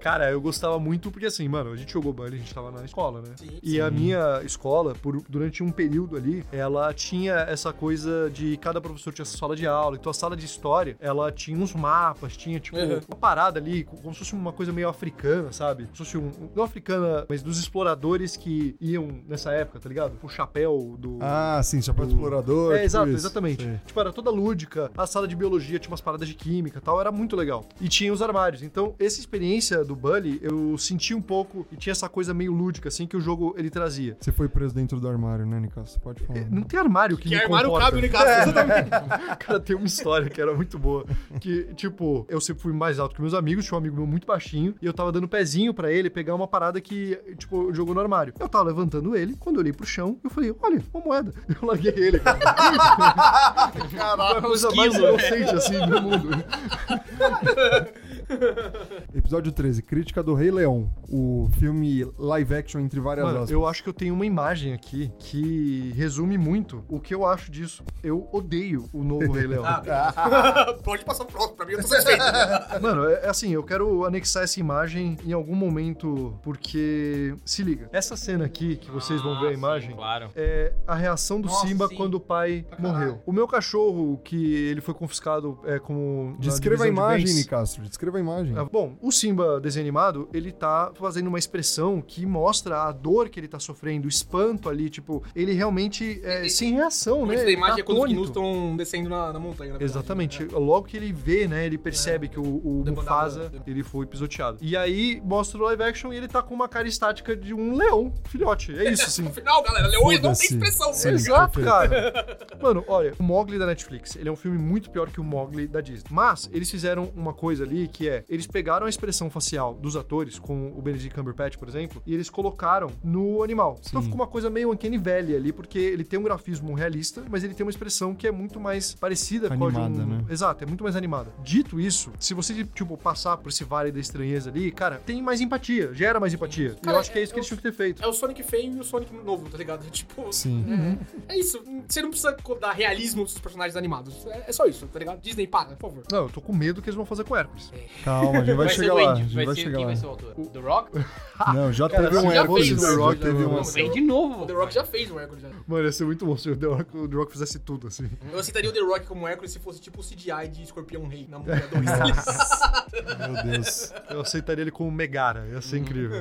Cara, eu gostava muito porque assim, mano, a gente jogou Bully, a gente tava na escola, né? Sim, e a minha escola, por, durante um período ali, ela tinha essa coisa de cada professor tinha sua sala de aula. Então a sala de história, ela tinha uns mapas, tinha tipo Uhum. uma parada ali, co- como se fosse uma coisa meio africana, sabe? Como se fosse um. Não africana, mas dos exploradores que iam nessa época, tá ligado? O chapéu do. Ah, sim, Chapéu do Explorador. É, tipo exato, isso. exatamente. Sei. Tipo, era toda lúdica. A sala de biologia tinha umas paradas de química e tal, era muito legal. E tinha os armários. Então, essa experiência do Bully, eu senti um pouco e tinha essa coisa meio lúdica, assim, que o jogo ele trazia. Você foi preso dentro do armário, né, Nicasso? Pode falar. Não tem armário que, Que me armário comporta. cabe no caso, exatamente. Cara, tem uma história que era muito boa. Que, tipo, eu sempre fui mais alto que meus amigos, tinha um amigo meu muito baixinho, e eu tava dando pezinho pra ele pegar uma parada que, tipo, jogou no armário. Eu tava levantando ele, quando eu olhei pro chão, eu falei, olha, uma moeda. Eu larguei ele, cara. Foi a coisa mais né? inocente, assim, do mundo. Episódio 13, crítica do Rei Leão. O filme live action entre várias Mano, aspas. eu acho que eu tenho uma imagem aqui que resume muito o que eu acho disso. Eu odeio o novo Rei Leão. Ah, Pode passar pronto, pra mim eu tô satisfeito. Mano, é, é assim, eu quero anexar essa imagem em algum momento, porque. Se liga, essa cena aqui, que vocês vão ver a Ah, sim, imagem. claro. É a reação do Nossa, Simba sim. quando o pai morreu. O meu cachorro, que ele foi confiscado é, como. Descreva a de imagem, bens, Nicastro. Descreva a imagem. é, Bom, o Simba desenho animado, ele tá fazendo uma expressão que mostra a dor que ele tá sofrendo, o espanto ali, tipo, ele realmente é E- sem reação, né? Essa Ele imagem tá é quando os atônito. gnus estão descendo na, na montanha, na verdade. Exatamente. Logo que ele vê, né, ele percebe que o, o. Mufasa, ele foi pisoteado. E aí mostra o live action e ele tá com uma cara estática de um leão, filhote. É isso, assim. No final, galera, leões não tem expressão. Sim. Exato, cara. Mano, olha, o Mogli da Netflix, ele é um filme muito pior que o Mogli da Disney. Mas eles fizeram uma coisa ali que é, eles pegaram a expressão facial dos atores, com o Benedict Cumberbatch, por exemplo, e eles colocaram no animal. Então Sim. ficou uma coisa meio Uncanny Valley ali, porque ele tem um grafismo realista, mas ele tem uma expressão que é muito mais parecida com a de Animada, um... né? Exato, é muito mais animada. Dito isso, se você, tipo, passar por esse vale da estranheza ali, cara, tem mais empatia, gera mais empatia. e Cara, eu acho que é isso que eu- eles tinham que ter feito. É o Sonic feio e o Sonic novo, tá ligado? É Tipo, Sim. é isso. Você não precisa dar realismo dos personagens animados. É, é só isso, tá ligado? Disney, para, por favor. Não, eu tô com medo que eles vão fazer com Hércules. Calma, a gente vai, ser chegar o lá. A Andy, gente vai, vai ser, chegar quem lá. vai ser o autor? The Rock? Não, já Cara, teve um o The Rock, teve um Vem de novo. O The Rock já fez o Hércules, já. Mano, ia ser muito bom se o The Rock, o The Rock fizesse tudo, assim. Eu aceitaria o The Rock como Hércules se fosse tipo o CGI de Escorpião Rei na Múmia 2. tá ligado? Meu Deus. Eu aceitaria ele como Megara, ia ser incrível.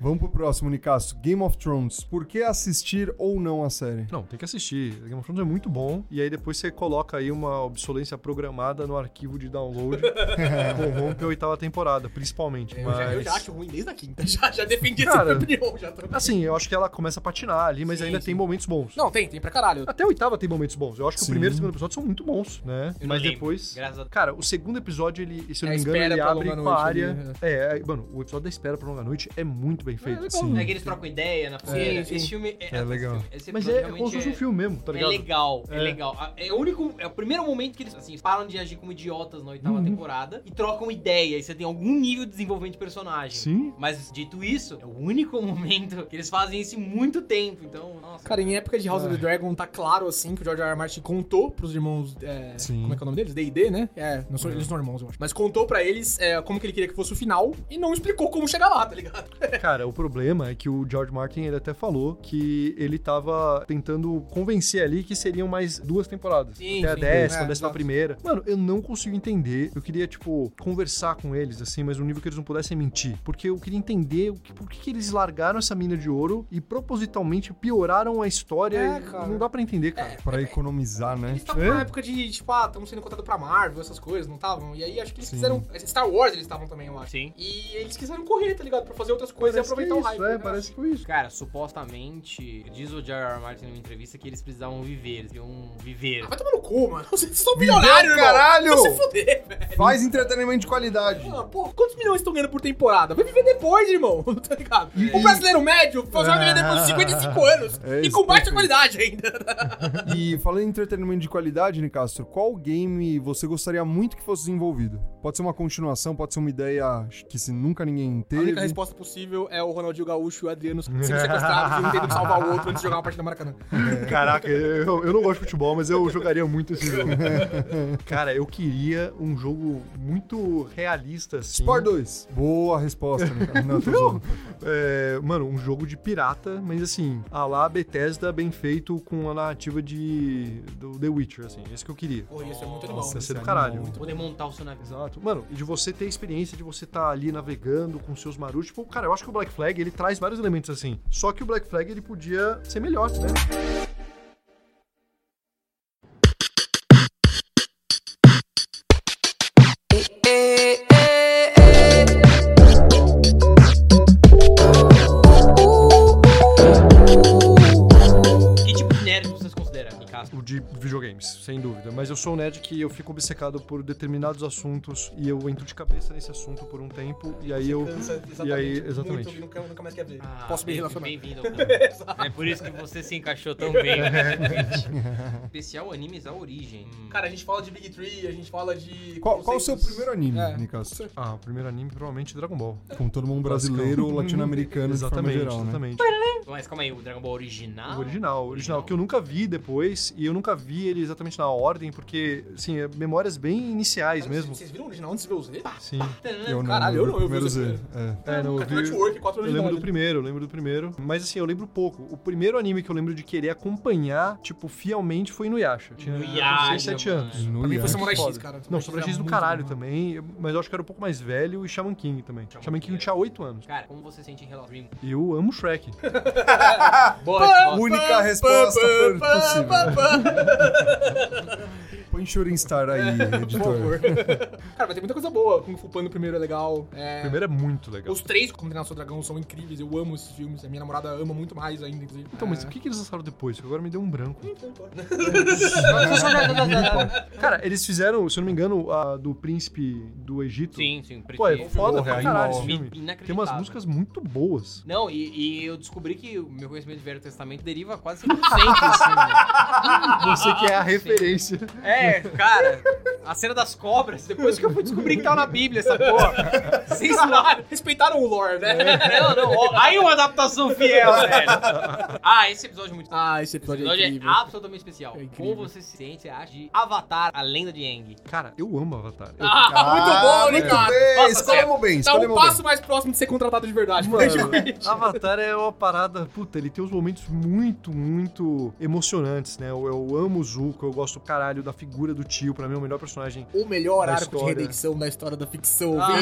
Vamos pro próximo, Nicasso. Game of Thrones. Por que assistir ou não a série? Não, tem que assistir. Game of Thrones é muito bom. E aí depois você coloca aí uma obsolência programada no arquivo de download. corrompe a oitava temporada, principalmente. Eu, mas... já, eu já acho ruim desde a quinta. Já, já defendi Cara, essa opinião. Já tô... Assim, eu acho que ela começa a patinar ali, mas Sim, ainda sim. tem momentos bons. Não, tem, tem pra caralho. Até a oitava tem momentos bons. Eu acho que Sim. o primeiro e o segundo episódio são muito bons, né? Eu não Mas depois. graças a. Cara, o segundo episódio, ele, se eu não É me a engano, ele abre com a área. É, é, mano, o episódio da espera pra longa noite é muito bem feito. legal. Sim. É que eles trocam ideia na fogueira. sim. Esse filme é, É legal. Esse Mas episódio é como se fosse um é- filme mesmo, tá É ligado? legal, é, É. legal. É o único, é o primeiro momento que eles assim, param de agir como idiotas na Uhum. oitava temporada e trocam ideia. E você tem algum nível de desenvolvimento de personagem. Sim. Mas dito isso, é o único momento que eles fazem isso em muito tempo. Então, nossa. Cara, em época de House of the Dragon, tá claro, assim, que o George R. R. Martin contou pros irmãos. é, Sim. como é que é o nome deles? D&D, né? É, não são, eles são irmãos, eu acho. Mas contou pra eles é, como que ele queria que fosse o final e não explicou como chegar lá, tá ligado? Cara, o problema é que o George Martin, ele até falou que ele tava tentando convencer ali que seriam mais duas temporadas. Sim, até a sim. décima, É, a décima exato. primeira. Mano, eu não consigo entender. Eu queria, tipo, conversar com eles, assim, mas no nível que eles não pudessem mentir. Porque eu queria entender o que, por que, que eles largaram essa mina de ouro e propositalmente pioraram a história. É, cara. Não dá pra entender, cara. Pra economizar, né? Eles estavam É? na época de, tipo, ah, estamos sendo contados pra Marvel, essas coisas, não estavam? E aí acho que eles Sim. quiseram. Star Wars eles estavam também, eu acho. Sim. E eles quiseram correr, tá ligado? Pra fazer outras coisas e aproveitar que o isso, hype. É, né? parece que foi isso. Cara, supostamente, diz o J.R. Martin numa entrevista que eles precisavam viver, eles iam viver. Ah, vai tomar no cu, mano. Vocês são milionários, caralho! Vai se fuder, velho. Faz entretenimento de qualidade. Ah, porra, quantos milhões estão ganhando por temporada? Vai viver depois, irmão. Tá ligado? O brasileiro médio só vai viver depois de 55 anos. É e com baixa qualidade ainda. E falando em entretenimento de qualidade, Nicastro, qual game você gostaria muito que fosse desenvolvido? Pode ser uma continuação, pode ser uma ideia que se nunca ninguém A teve. única resposta possível é o Ronaldinho Gaúcho e o Adriano sempre sequestrados e um tendo que salvar o outro antes de jogar uma partida no Maracanã. Caraca, eu, eu não gosto de futebol, mas eu jogaria muito esse jogo. Cara, eu queria um jogo muito realista, assim. Sport 2. Boa resposta. Não, tô zoando. É, mano, um jogo de pirata, mas assim, a lá Bethesda bem feito com a narrativa de do The Witcher, assim. Esse que eu queria. Porra, ia ser muito animal. Nossa, ia ser do é caralho. animal. Poder montar o seu navio. Exato. Mano, e de você ter a experiência de você estar ali navegando com seus marutos. Tipo, cara, eu acho que o Black Flag, ele traz vários elementos assim. Só que o Black Flag, ele podia ser melhor, né? De videogames, sem dúvida. Mas eu sou um nerd que eu fico obcecado por determinados assuntos e eu entro de cabeça nesse assunto por um tempo e aí eu. Cansa, E aí, exatamente. Muito, nunca, nunca mais quer ver. Ah, Posso me relacionar. Bem-vindo. É por isso que você se encaixou tão bem. Especial Animes à Origem. Hum. Cara, a gente fala de Big Tree, a gente fala de. Qual, qual o seu primeiro anime, É. Nicasso? Ah, o primeiro anime provavelmente Dragon Ball. Como todo mundo brasileiro ou latino-americano de forma Exatamente, geral, né? exatamente. Mas calma aí, o Dragon Ball original? O original, o original, que eu nunca vi depois, e eu nunca vi ele exatamente na ordem, porque, assim, é memórias bem iniciais Cara, mesmo. Vocês viram o original antes de ver o Z? Sim. Eu não, Caralho, eu não, eu vi primeiro o Z. Z É. É, não, eu vi... Network, 4 Eu lembro do primeiro, eu lembro do primeiro. Mas assim, eu lembro pouco. O primeiro anime que eu lembro de querer acompanhar, tipo, fielmente foi no Yasha. Eu Tinha Inuyasha, 6, 7 mano. anos. No Pra mim foi Yasha. Samurai X, cara. Não, Samurai X do muito caralho bom. também, mas eu acho que eu era um pouco mais velho e Shaman King também. Shaman Shaman King King tinha 8 anos. Cara, como você sente em relação Dream? Eu amo Shrek. Boa. Única resposta possível. Põe Shooting Star aí, Por editor. favor. Cara, mas tem muita coisa boa. Kung Fu Panda primeiro é legal. É... O primeiro é muito legal. Os três, como treinar seu dragão, são incríveis. Eu amo esses filmes. A minha namorada ama muito mais ainda, inclusive. Então, mas É. o que, que eles lançaram depois? Que agora me deu um branco. Sim, Cara, eles fizeram, se eu não me engano, a do príncipe do Egito. sim. Pô, é foda pra é caralho esse filme. Inacreditável. Tem umas músicas muito boas. Não, e, e eu descobri que o meu conhecimento de Velho Testamento deriva quase 100% assim. Você que é a referência. É, cara, a cena das cobras, depois que eu fui descobrir que tava na Bíblia essa porra. Sem zoar. Respeitaram o lore, né? Não, não, ó, aí uma adaptação fiel, velho. Ah, esse episódio é muito Ah, esse Esse episódio, episódio é é, incrível. absolutamente especial. É incrível. Como você se sente, você acha de Avatar, a lenda de Aang? Cara, eu amo Avatar. Eu- Ah, muito bom, muito cara? bem. Nossa, Escolhemos bem, Tá um passo bem. mais próximo de ser contratado de verdade. Mano. Avatar é uma parada, puta, ele tem uns momentos muito, muito emocionantes, né? Eu, eu amo o Zuko, eu gosto caralho da figura do tio, pra mim é o melhor personagem. O melhor Da arco de história. redenção da história da ficção. Ah!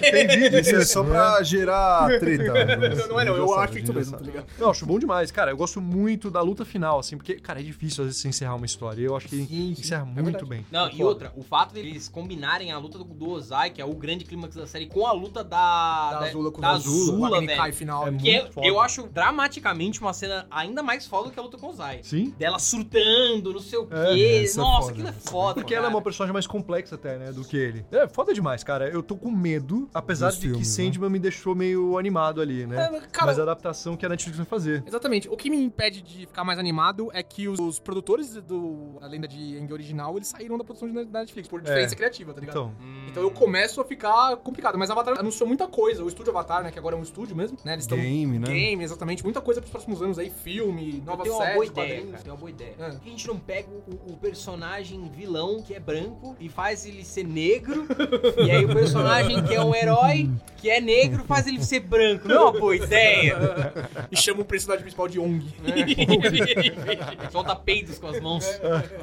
Tem vídeo Isso é só né? pra gerar treta. Não, não é não, eu acho isso mesmo, tá ligado? Eu acho bom demais, cara. Eu gosto muito da luta final, assim, porque, cara, é difícil às vezes você encerrar uma história. Eu acho que Sim, sim. encerra É muito verdade. bem. Não, É e foda. outra, o fato deles combinarem a luta do, do Ozai, que é o grande clímax da série, com a luta da. Da Azula com da o Azula, Azula, velho. Final. É Que é- eu acho dramaticamente uma cena ainda mais foda do que a luta com o Ozai. Sim. Dela surtando, não sei o É, quê. é Nossa, foda, aquilo é é foda. Porque ela é cara. uma personagem mais complexa até, né, do que ele. É foda demais, cara. Eu tô com medo, apesar Dos de que filmes, né? Sandman me deixou meio animado ali, né? É, cara, Mas a adaptação que a Netflix vai fazer. Exatamente. O que me impede de ficar mais animado é que os, os produtores do A Lenda de Aang original, eles saíram da produção de- da Netflix, por diferença criativa, tá ligado? Então, Hum. Então eu começo a ficar complicado. Mas Avatar anunciou muita coisa. O estúdio Avatar, né? Que agora é um estúdio mesmo, né? Eles estão. Game, né? Game, exatamente. Muita coisa pros próximos anos aí. Filme, Eu novas tenho uma boa ideia, cara. Tem uma boa ideia. É. Por que a gente não pega o, o personagem vilão, que é branco, e faz ele ser negro? e aí o personagem que é um herói, que é negro, faz ele ser branco. Não é uma boa ideia? E chama o personagem principal de Ong. Solta peidos com as mãos.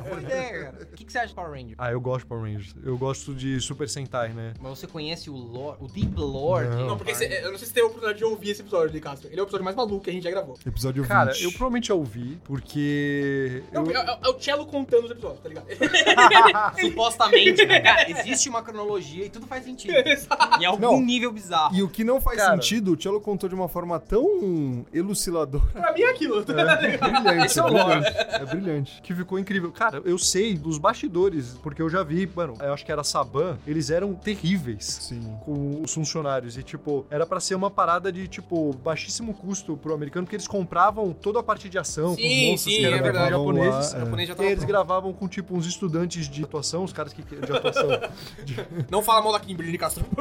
Boa ideia, cara. O que, que você acha de Power Ranger? ah, eu gosto de Power Rangers. Eu gosto de Super Sentai, né? Mas você conhece o lore, o Deep Lore? de Não. Não, porque cê- eu não sei se teve a oportunidade de ouvir esse episódio, de Castro. Ele é o episódio mais maluco que a gente já gravou. Episódio Cara, 20. eu provavelmente já ouvi, porque. Não, eu- é, é- é o Cello contando os episódios, tá ligado? Supostamente, né? Cara, existe uma cronologia e tudo faz sentido. em algum Não. nível bizarro. E o que não faz Cara. sentido, o Cello contou de uma forma tão elucidadora. pra mim é aquilo. tá ligado? Brilhante, Esse é é brilhante. É brilhante. Que ficou incrível. Cara, eu sei dos bastidores, porque eu já vi, mano, eu acho que era Saban, eles eram terríveis Sim. com os funcionários. E, tipo, era pra ser uma parada de, tipo, baixíssimo custo pro americano, porque eles compravam toda a parte de ação com Sim, os monstros sim, que eram é verdade. Japoneses. Lá, O japonês já E tava eles pronto. gravavam com, tipo, uns estudantes de atuação, os caras que, de atuação. Não fala mal da Kimberly Castro.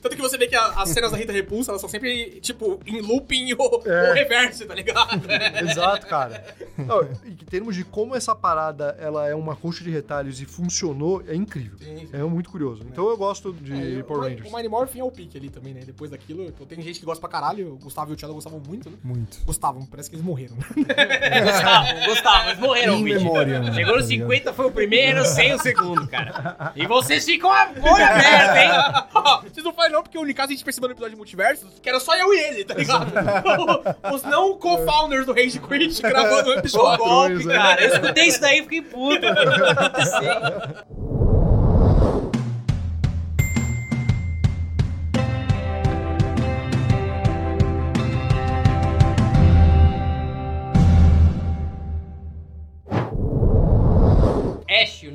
Tanto que você vê que a- as cenas da Rita Repulsa, elas são sempre, tipo, em looping ou, É. ou reverse, tá ligado? Exato, cara. Não, em termos de como essa parada ela é uma coxa de retalhos e funcionou, é incrível. Sim, sim. É muito curioso. Então eu gosto de É, eu- Power o- Rangers. O Mighty Morphin é o pique ali também, né? Depois daquilo, pô, tem gente que gosta pra caralho. O Gustavo e o Thiago gostavam muito, né? Muito. Gostavam, parece que eles morreram. Gostavam, gostavam, mas morreram, Em memória? Chegou no Tá ligado? 50, foi o primeiro, sem o segundo, cara. E vocês ficam a olho aberto, hein? Ó, Vocês não falam não, porque o Nicasso a gente percebeu no episódio de multiversos que era só eu e ele, tá ligado? Os não co-founders do Rage Quit gravando um episódio. Patrões, né? Cara, eu escutei isso daí e fiquei puto. O que tá acontecendo?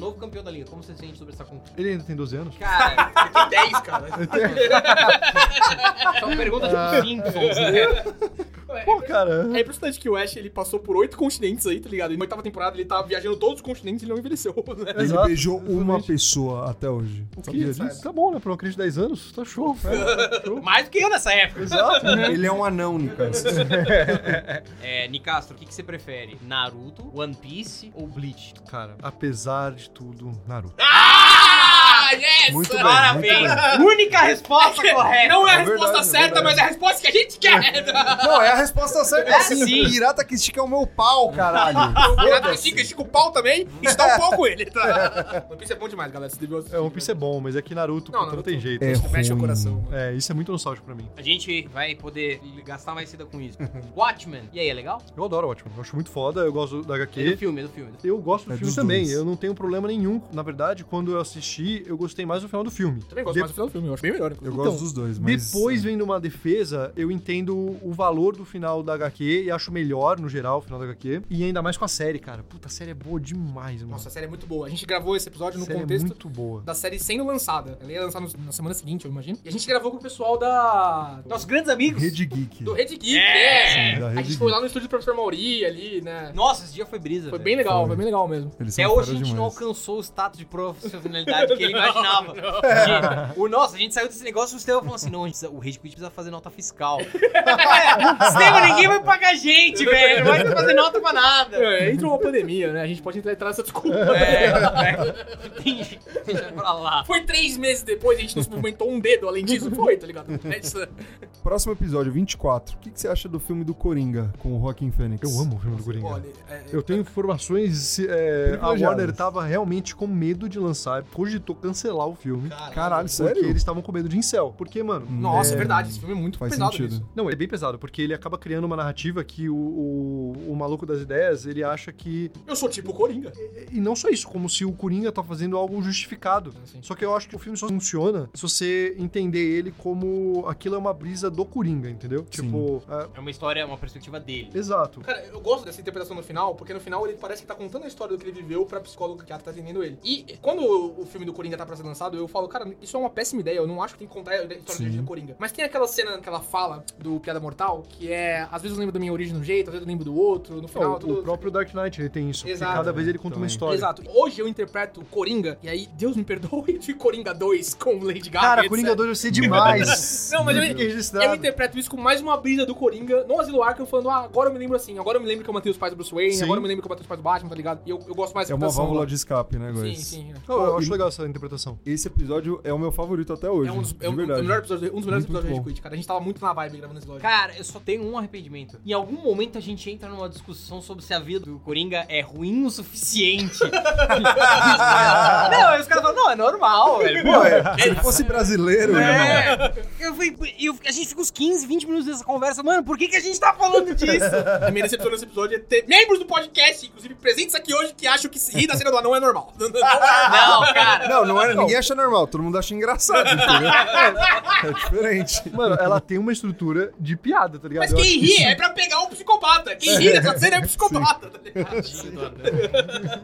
Novo campeão da liga. Como você se sente sobre essa conquista? Ele ainda tem 12 anos? Cara, Tem 10, cara. são perguntas tipo Simpsons, né? Pô, cara. É impressionante que o Ash, ele passou por oito continentes aí, tá ligado? E na oitava temporada ele tava viajando todos os continentes e ele não envelheceu, né? Ele Exato, beijou uma exatamente. pessoa até hoje. Sabia Que, disso? tá bom, né? Pra uma crise de 10 anos, tá show. É, show. Mais do que eu nessa época. Exato. Ele é um anão, Nicas. É, Nicastro, o que, que você prefere? Naruto, One Piece ou Bleach? Cara, apesar de tudo, Naruto. Ah, yes! Muito bem. Parabéns! Única resposta correta! Não é a É resposta verdade, é certa, verdade. mas é a resposta que a gente quer. Não, é a resposta certa. É, sim. sim. Pirata que estica é o meu pau, caralho. O pirata que estica, estica o pau também e dá um pau com ele, tá? One Piece é bom demais, galera. Você devia. É, One Piece é bom, mas é que Naruto, Não, puta, não Naruto- tem jeito. É Isso mexe o ruim. coração. É, isso é muito nostálgico pra mim. A gente vai poder gastar mais cedo com isso. Watchmen. E aí, é legal? Eu adoro o Watchmen, eu acho muito foda, eu gosto da É do HQ. filme, é do filme. Eu gosto do É filme dos também, dois. eu não tenho problema nenhum. Na verdade, quando eu assisti, eu gostei mais do final do filme. Também gosto De- mais do final do filme, eu acho bem melhor. Eu inclusive. gosto Então, dos dois, mas... Depois, vendo uma defesa, eu entendo o valor do final da HQ e acho melhor, no geral, o final da HQ. E ainda mais com a série, cara. Puta, a série é boa demais, mano. Nossa, a série é muito boa. A gente gravou esse episódio no série contexto é muito boa. da série sendo lançada. Ela ia lançar no- na semana seguinte, eu imagino. E a gente gravou com o pessoal da... Nossos grandes amigos. Rede Geek. Do Rede Geek, É. é. Sim, da a Rede gente foi Geek. lá no estúdio do Professor Mauri, ali, né? Nossa, esse dia foi brisa. Foi velho. bem legal, Foi. foi bem legal mesmo. Eles são Até hoje a gente não demais. alcançou o status de profissionalidade que ele imaginava. O nosso, a gente saiu desse negócio e o Estevão falou assim: não, gente o Rede Quit precisa fazer nota fiscal. É, ninguém vai pagar a gente, velho. Não vai fazer nota pra nada. É, entra uma pandemia, né? A gente pode entrar nessa desculpa. É, é. Tem deixa pra lá. Foi três meses depois, a gente não movimentou um dedo além disso. Foi, tá ligado? É isso. Próximo episódio, 24. O que, que você acha do filme do Coringa com o Joaquim Fênix? Eu amo o filme do Coringa. Olha, é, Eu tenho informações. se- é, a. Warner tava realmente com medo de lançar, cogitou cancelar o filme. Caralho, sério? Porque eles estavam com medo de incel. Porque, mano. Nossa, é... É, verdade. Esse filme é muito faz pesado sentido. nisso. Não, é bem pesado, porque ele acaba criando uma narrativa que o, o, o maluco das ideias, ele acha que. Eu sou tipo Coringa. E não só isso, como se o Coringa tá fazendo algo justificado. Sim. Só que eu acho que o filme só funciona se você entender ele como aquilo é uma brisa do Coringa, entendeu? Sim. Tipo, é, É uma história, uma perspectiva dele. exato. Cara, eu gosto dessa interpretação no final, porque no final ele parece que tá contando a história do que ele viveu pra psicóloga que tá atendendo ele. E quando o filme do Coringa tá pra ser lançado, eu falo, cara, isso é uma péssima ideia, eu não acho que tem que contar a história Sim. de origem do Coringa. Mas tem aquela cena que ela fala do Piada Mortal, que é, às vezes eu lembro da minha origem de um jeito, às vezes eu lembro do outro, no final o, tudo... o próprio Dark Knight ele tem isso. Exato. cada vez ele conta uma Também. história. Exato. Hoje eu interpreto Coringa, e aí, Deus me perdoe, de Coringa 2 com Lady Gaga, Cara, etc. Coringa 2 vai ser demais. Não, mas eu-. Eu interpreto isso com mais uma brisa do Coringa no Asilo Arkham, falando, ah, agora eu me lembro assim, agora eu me lembro que eu matei os pais do Bruce Wayne, Sim. agora eu me lembro que eu matei os pais do Batman, tá ligado? E eu, eu gosto mais É uma válvula lá. de escape, né, Sim, Góis? sim. é. Eu acho legal essa interpretação. Esse episódio é o meu favorito até hoje. É um dos, é um, verdade. o melhor episódio, um dos melhores Muito, episódios de Quit, cara. A gente tava muito na vibe gravando esse episódio. Cara, eu só tenho um arrependimento. Em algum momento a gente entra numa discussão sobre se a vida do Coringa é ruim o suficiente. não, aí os caras falam, não, é normal, velho. Pô, é, se ele fosse brasileiro, irmão. É. Eu fui, eu, a gente fica uns 15, 20 minutos dessa conversa. Mano, por que, que a gente tá falando disso? A minha decepção nesse episódio é ter membros do podcast, inclusive presentes aqui hoje, que acham que rir da cena do anão é normal. Não, não é. Não, cara. Não, não ninguém acha normal, todo mundo acha engraçado, entendeu? É, é diferente. Mano, ela tem uma estrutura de piada, tá ligado? Mas Eu quem que ri isso- é pra pegar o psicopata. Quem ri dessa cena é psicopata, tá ligado?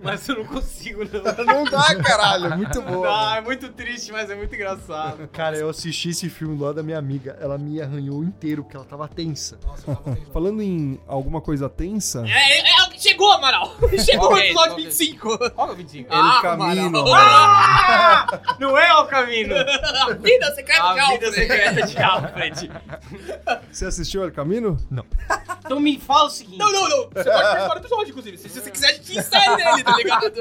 Mas eu não consigo, não. Não dá, caralho, é muito boa. Não, é muito triste, mas é muito engraçado. Cara, eu assisti esse filme lá da minha amiga. Ela me arranhou inteiro, porque ela tava tensa. Nossa, eu tava tendo- Falando em alguma coisa tensa, É, é, é, chegou, Amaral! Chegou o episódio Qual que é 25. Qual é o 25? El Ah, Camino. Amaral. Ah! Não é o caminho. A vida secreta de A vida Alfred. secreta de Alfred. você assistiu El Camino? Então me fala o seguinte. Não, não, não. Você pode participar do episódio, inclusive. Se você quiser, a gente insere nele, tá ligado?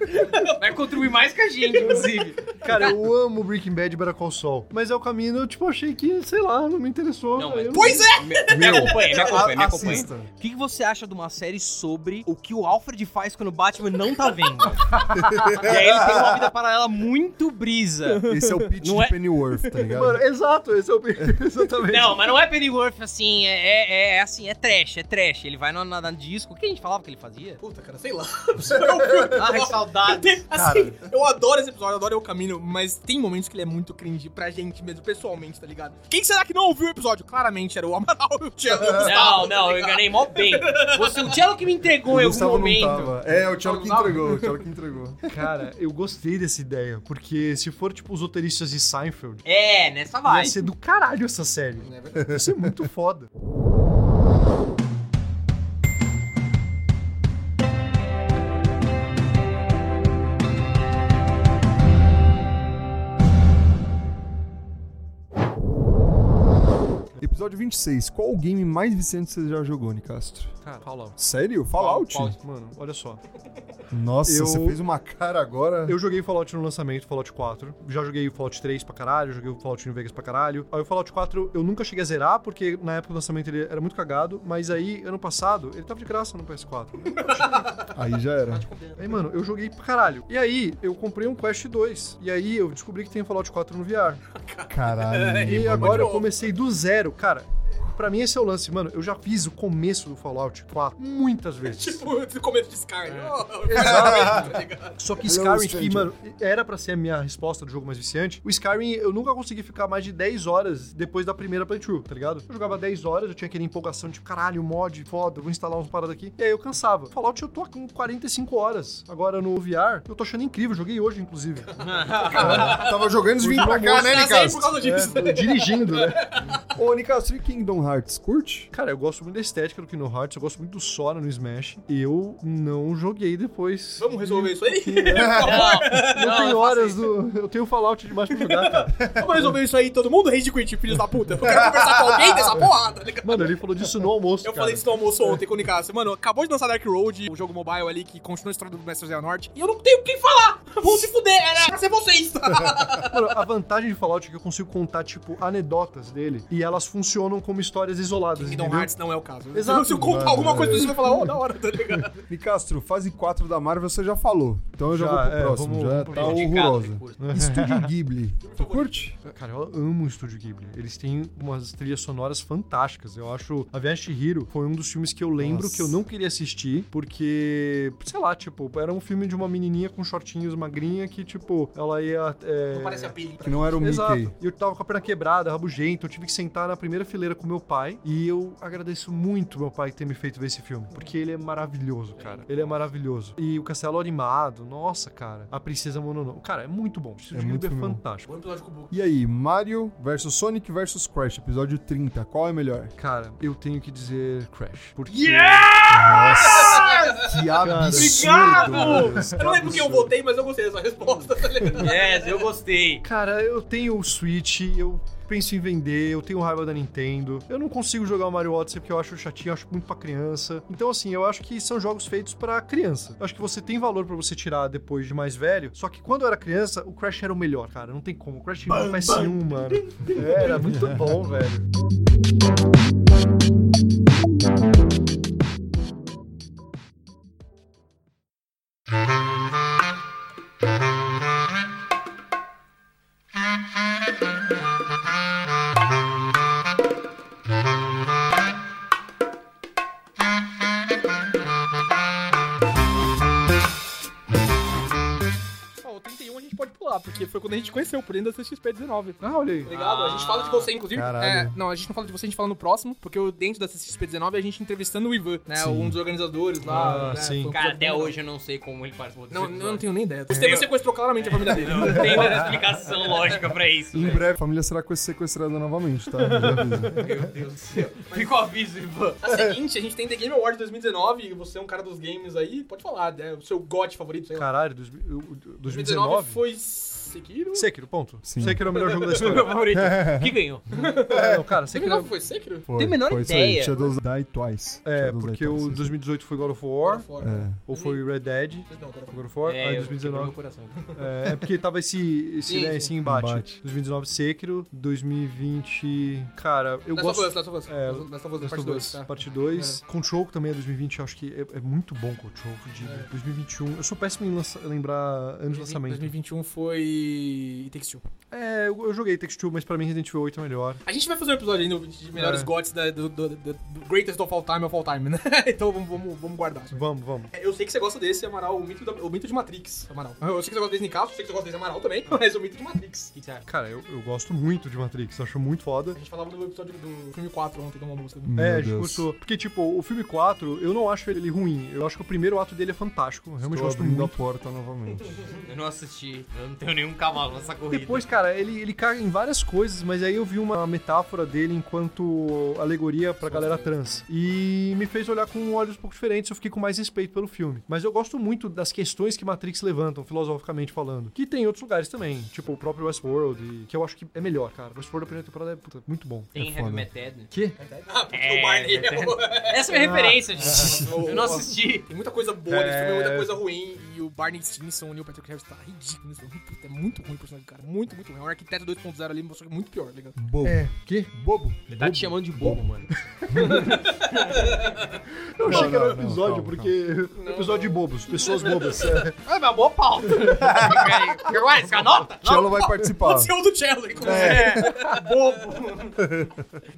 Vai contribuir mais que a gente, inclusive. Cara, eu amo Breaking Bad e Better Call Saul. Mas é o caminho, eu, tipo, achei que, sei lá, não me interessou. Não, mas- Pois é! Me, me acompanha, me acompanha, me acompanha. O que, que você acha de uma série sobre o que o Alfred faz quando o Batman não tá vendo? e aí ele tem uma vida paralela muito brisa. Esse é o pitch Não de é- Pennyworth, tá ligado? Mano, exato, esse é o. Exatamente. Não, mas não é Pennyworth assim, é, é, é assim, é trash, é trash. Ele vai na, na- na disco. O que a gente falava que ele fazia? Puta, cara, sei lá. Ai, que saudade. Tem- assim, eu adoro esse episódio, eu adoro o caminho, mas tem momentos que ele é muito cringe pra gente mesmo, pessoalmente, tá ligado? Quem será que não ouviu o episódio? Claramente era o Amaral e o Thiago. e o Não, não, tá eu enganei mó bem. Você, o Cello que me entregou em O algum Gustavo não momento. tava. É, o Tchelo que entregou, o Tchelo que entregou. Cara, eu gostei dessa ideia, porque se for tipo os roteiristas de Seinfeld, É, nessa ia vai. ser do caralho essa série. É. Ia ser muito foda. Episódio 26. Qual o game mais viciante você já jogou, Nicastro? Cara, Fallout. Sério? Fallout? Fallout. Mano, olha só. Nossa, Eu- você fez uma cara agora. Eu joguei Fallout no lançamento, Fallout 4. Já joguei o Fallout 3 pra caralho, joguei o Fallout New Vegas pra caralho. Aí o Fallout 4 eu nunca cheguei a zerar, porque na época do lançamento ele era muito cagado. Mas aí, ano passado, ele tava de graça no PS4. Aí já era. Aí, mano, eu joguei pra caralho. E aí, eu comprei um Quest 2. E aí, eu descobri que tem Fallout 4 no VR. Caralho. E agora eu comecei do zero. Cara, pra mim esse é o lance, mano. Eu já fiz o começo do Fallout 4 muitas vezes. Tipo, no começo de Skyrim. Oh, Exato. tá? Só que Hello, Skyrim, que, stranger. mano, era pra ser a minha resposta do jogo mais viciante. O Skyrim, eu nunca consegui ficar mais de 10 horas depois da primeira playthrough, tá ligado? Eu jogava 10 horas, eu tinha aquela empolgação de caralho, mod, foda, vou instalar umas paradas aqui. E aí eu cansava. Fallout eu tô com 45 horas. Agora no VR, eu tô achando incrível. Joguei hoje, inclusive. Tava jogando e vim pra cá, né, Nicastro? causa disso. É, dirigindo, né? Ô, Nicastro, e Kingdom Hearts, curte? Cara, eu gosto muito da estética do Kingdom Hearts, eu gosto muito do Sora no Smash. Eu não joguei depois. Vamos resolver isso aí? Não, Eu não, tenho não horas do. Eu tenho Fallout demais pra jogar, cara. Vamos resolver isso aí, todo mundo? Rage Quit, filhos da puta. Eu quero conversar com alguém dessa porra, tá ligado? Mano, ele falou disso no almoço. Eu cara. falei isso no almoço ontem com o Nicasso. Mano, acabou de lançar Dark Road, o jogo mobile ali que continua a história do Mestre Zé Norte. E eu não tenho o que falar. Vão se fuder, era pra ser vocês. Mano, a vantagem de Fallout é que eu consigo contar, tipo, anedotas dele e elas funcionam como histórias isoladas. Kingdom entendeu? Hearts não é o caso. Exato. Se eu contar alguma coisa, você vai falar, oh, da hora, tá ligado? Nicastro, fase 4 da Marvel você já falou. Então eu já, Já, vou pro é, próximo. vamos- já vamos tá horrorosa. Estúdio Ghibli. Tu curte? Cara, eu amo o Estúdio Ghibli. Eles têm umas trilhas sonoras fantásticas. Eu acho A Viagem de Hiro foi um dos filmes que eu lembro Nossa. que eu não queria assistir, porque, sei lá, tipo, era um filme de uma menininha com shortinhos magrinha que, tipo, ela ia. é, Não parece a Billy. Que não era o Exato. Mickey. E eu tava com a perna quebrada, rabugento. Eu tive que sentar na primeira fileira com meu pai. E eu agradeço muito meu pai ter me feito ver esse filme. Porque ele é maravilhoso, cara. Ele é maravilhoso. E o castelo animado, nossa, cara. A princesa Mononoke. Cara, é muito bom. O Estúdio muito é filme bom. fantástico. Bom episódio com o Book. E aí, Mario versus Sonic versus Crash, episódio 30. Qual é melhor? Cara, eu tenho que dizer Crash. Porque. Nossa! Que absurdo! mano. Eu não lembro quem eu votei, mas eu gostei dessa resposta, tá ligado? Yes, eu gostei. Cara, eu tenho o Switch, eu penso em vender, eu tenho raiva da Nintendo. Eu não consigo jogar o Mario Odyssey porque eu acho chatinho, eu acho muito pra criança. Então, assim, eu acho que são jogos feitos pra criança. Eu acho que você tem valor pra você tirar depois de mais velho. Só que quando eu era criança, o Crash era o melhor, cara. Não tem como. O Crash no PS1, mano. É, Era muito bom, velho. Quando a gente conheceu, por dentro da CXP19. Ah, olha aí. Tá ligado? a gente fala de você, inclusive. Caralho. É, não, a gente não fala de você, a gente fala no próximo, porque eu, dentro da CXP19 a gente entrevistando o Ivan, né? Sim. Um dos organizadores lá. Ah, né, sim. Cara, episódio até bem hoje eu não sei como ele participou desse. Não, eu não episódio. tenho nem ideia. O Estevam sequestrou claramente a família dele. Não tem mais explicação lógica pra isso. Em breve, a família será sequestrada novamente, tá? Eu. Meu Deus do céu. Fica o aviso, Ivan. A seguinte, a gente tem The Game Award 2019, e você é um cara dos games aí, pode falar, né? O seu GOT favorito, sei lá. Caralho, dois- o- o- 2019 2019? foi Sekiro? Sekiro, ponto. Sim. Sekiro é o melhor jogo da Meu história. favorito. Que ganhou? É, não, cara, Sekiro 2019 é... foi Sekiro? Foi, Tenho a menor foi isso aí. ideia. Shadows Die Twice. É, Shadows porque Die o Twice. 2018 foi God of War, Fora. É. ou foi Red Dead. Não, God of War, É, aí eu quebrei 2019. meu coração. É, é porque tava esse, esse, Sim, né, esse embate. Embate. 2019 Sekiro, 2020. Cara, eu Last of gosto. Us, Last of Us. É, Last of Us, parte of 2, Us, tá? parte 2. Control que também é 2020, eu acho que é, é muito bom Control. De É. 2021. Eu sou péssimo em lança- lembrar anos de lançamento. 2021 foi e Takes Two. É, eu, eu joguei Takes Two, mas pra mim Resident Evil 8 é melhor. A gente vai fazer um episódio ainda de melhores É. gods da- do, do- do- do Greatest of All Time of All Time, né? então vamos, vamos, vamos guardar. Vamos, vamos. Eu sei que você gosta desse, Amaral, o mito, da- o mito de Matrix, Amaral. Eu sei que você gosta desse Nicasso, eu sei que você gosta desse Amaral também, mas o mito de Matrix. O que você acha? Cara, eu, eu gosto muito de Matrix, acho muito foda. A gente falava no episódio do filme 4 ontem, de uma música. Meu é, a gente gostou. Porque, tipo, o filme 4, eu não acho ele ruim. Eu acho que o primeiro ato dele é fantástico. Eu realmente Estou gosto muito. a porta novamente. Eu não assisti. Eu não tenho nenhum cavalo nessa corrida. Depois, cara, ele, ele caga em várias coisas, mas aí eu vi uma metáfora dele enquanto alegoria pra galera trans. E me fez olhar com olhos um pouco diferentes, eu fiquei com mais respeito pelo filme. Mas eu gosto muito das questões que Matrix levantam, filosoficamente falando. Que tem em outros lugares também, tipo o próprio Westworld, e- que eu acho que é melhor, cara. Westworld, a primeira temporada é puta, muito bom. Tem É Heavy. Metal. Que? Ah, porque É, o Barney é o... Essa é a minha referência, gente. Eu não assisti. Tem muita coisa boa nesse É. filme, muita coisa ruim. E o Barney Stinson, o Neil Patrick Harris, tá ridículo nesse filme. Puta, é muito ruim o personagem cara. Muito, muito ruim. É um arquiteto 2.0 ali, mostrou que é muito pior, tá ligado? Bobo. É, que? Bobo. Ele tá te chamando de bobo, mano. Eu achei Não, que era não, um não, episódio, calma, porque. Episódio de bobos, pessoas bobas. É. Ah, mas boa pauta. Mais? Quer nota? Cello vai participar. Pode ser o do Cello, inclusive. É, bobo.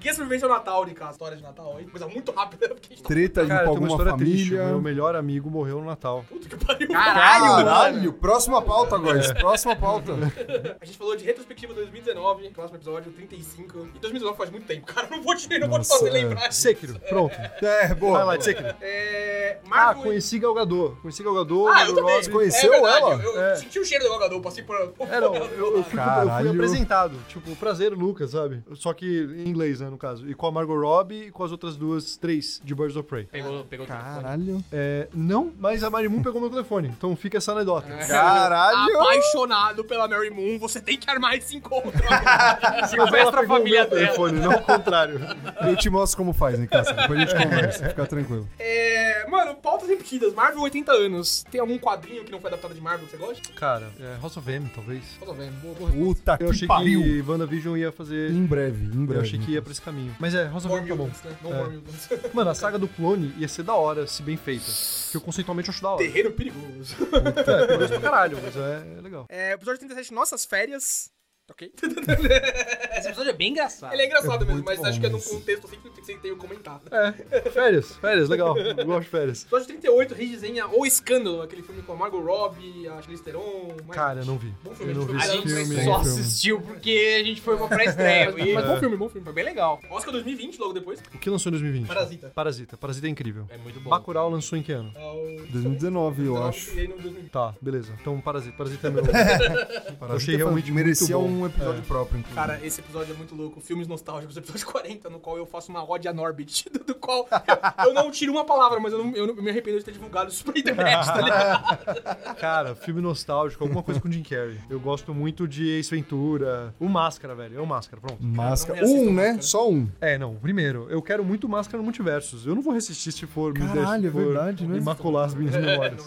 Quem é sobrevivente ao Natal, de casa? História de Natal aí. Coisa muito rápida, porque a gente tá... Treta de Cara, com uma alguma história triste. família. Meu melhor amigo morreu no Natal. Puta que pariu. Caralho, Caralho, próxima pauta, guys. Próxima pauta. A gente falou de retrospectiva 2019, próximo episódio, 35. E 2019 faz muito tempo, cara. Não vou te, não vou te Nossa, fazer é. lembrar. Sekiro, pronto. É, boa. Highlight, Sekiro. É. Ah, conheci Galgador. Conheci Galgador. Ah, eu também. Conheceu é verdade, ela? Eu, eu É. senti o cheiro do jogador, passei por. É, não, eu, eu, fui, eu fui apresentado. Tipo, prazer, Lucas, sabe? Só que em inglês, né, no caso. E com a Margot Robbie e com as outras duas, três, de Birds of Prey. Pegou, pegou o telefone. Caralho. É, não, mas a Marimun pegou meu telefone. Então fica essa anedota. É. Caralho. Apaixonado pela Mary Moon, você tem que armar esse encontro. Sequestra a família dela. telefone, não o contrário. Eu te mostro como faz, hein, Cássio? Depois a gente conversa, fica tranquilo. é. Mano, pautas repetidas. Marvel 80 anos. Tem algum quadrinho que não foi adaptado de Marvel que você gosta? Cara, é, House of M, talvez. Tô vendo. Boa, boa resposta. Puta Eu que achei pariu. que WandaVision ia fazer... Em breve, em breve. Eu achei que ia pra esse caminho. Mas é, House of M tá bom. Né? É. Mutants. Mano, a saga do clone ia ser da hora, se bem feita. Que eu conceitualmente acho da hora. Terreiro perigoso. É, curioso pra caralho, mas é, é legal. É, episódio 37, Nossas Férias. Ok. Esse episódio é bem engraçado. Ele é engraçado É mesmo, mas bom acho que é num contexto assim que você tem que comentar. É, férias, férias, legal. Eu gosto de férias. Episódio 38, redesenha O Escândalo, aquele filme com a Margot Robbie, a Charlize Theron. Cara, eu gente. não vi. Bom filme, Eu não vi a esse gente filme. foi Só filme. assistiu porque a gente foi pra pré-estreia. Mas, e mas bom filme, bom filme. Foi bem legal. Oscar 2020, logo depois. O que lançou em 2020? Parasita. Parasita. Parasita é incrível. É muito bom. Bacurau lançou em que ano? É o 2019, eu 19, acho. E aí no 2020. Tá, beleza. Então Parasita. Parasita é meu. Parasita achei realmente merecia bom. Um episódio É. próprio, inclusive. Cara, esse episódio é muito louco. Filmes nostálgicos, episódio 40, no qual eu faço uma ode a Norbit, do, do qual eu, eu não tiro uma palavra, mas eu, não, eu não- me arrependo de ter divulgado isso pra internet, tá ligado? Cara, filme nostálgico, alguma coisa com Jim Carrey. Eu gosto muito de Ace Ventura. O Máscara, velho. É o Máscara, pronto. Máscara. Cara, Um, né? Máscara. Só um. É, não. Primeiro, eu quero muito Máscara no Multiversos. Eu não vou resistir se for me Caralho, deixar- é for verdade, né? Imacular as minhas É, memórias.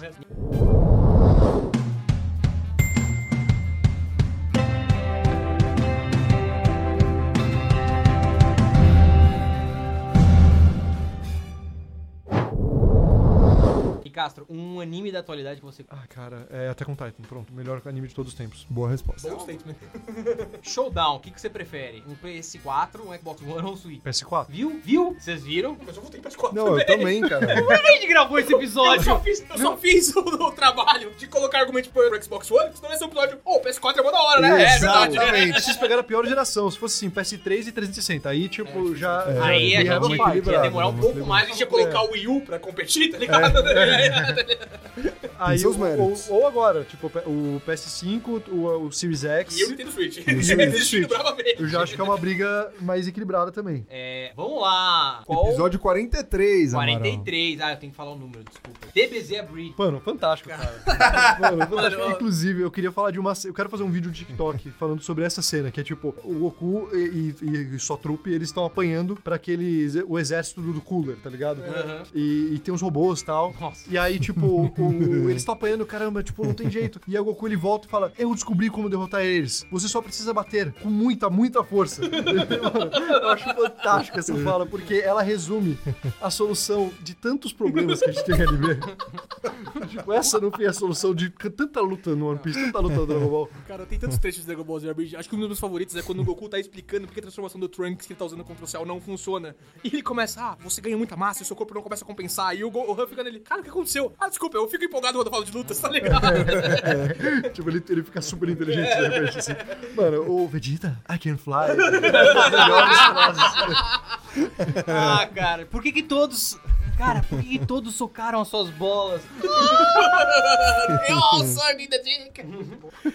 Castro, um anime da atualidade que você. Ah, cara, é até com Titan. Pronto. Melhor anime de todos os tempos. Boa resposta. Bom statement. Showdown, o que, que você prefere? Um PS4, um Xbox One ou um Switch? PS4. Viu? Viu? Vocês viram? Mas eu voltei pra escola Não, eu também, cara. A gente gravou esse Eu episódio. só fiz, eu só fiz o, o trabalho de colocar argumento pro, Xbox One, senão esse é episódio. Ô, o PS4 é mó da hora, né? É verdade. Exatamente. Vocês pegaram a pior geração. Se fosse assim, PS3 e 360. Aí, tipo, já. É, Aí a gente ia demorar um pouco mais. A gente ia colocar o Wii U pra competir, tá ligado? Aí, seus ou, méritos. ou agora, tipo, o PS5, o, o Series X. E o Nintendo Switch. o E o Switch. Nintendo Switch. Eu já acho que é uma briga mais equilibrada também. É, vamos lá. Qual? Episódio 43, Amaral. 43. Ah, eu tenho que falar o número, desculpa. DBZ Breed. Mano, fantástico, cara. Mano, fantástico. Mano, Inclusive, eu queria falar de uma. Eu quero fazer um vídeo de TikTok falando sobre essa cena, que é tipo, o Goku e, e, e sua trupe, eles estão apanhando pra aqueles. o exército do Cooler, tá ligado? E, e tem os robôs e tal. Nossa. E E aí, tipo, o, o- eles estão apanhando, caramba, tipo, não tem jeito. E aí o Goku ele volta e fala: Eu descobri como derrotar eles. Você só precisa bater com muita, muita força. Mano, eu acho fantástico essa fala, porque ela resume a solução de tantos problemas que a gente tem ali mesmo. tipo, essa não foi a solução de tanta luta no One Piece, tanta luta no Dragon Ball. Cara, tem tantos trechos de Dragon Ball Z. Acho que um dos meus favoritos é quando o Goku tá explicando porque a transformação do Trunks que ele tá usando contra o céu não funciona. E ele começa, ah, você ganha muita massa e o seu corpo não começa a compensar. E o, Go- o Han fica nele, cara, o que aconteceu? Ah, desculpa, eu fico empolgado quando eu falo de lutas, tá ligado? tipo, ele, ele fica super inteligente de repente, assim. Mano, o Vegeta, I can fly. Melhores frases. Ah, cara, por que que todos... Cara, por que todos socaram as suas bolas? oh, sangue da dica.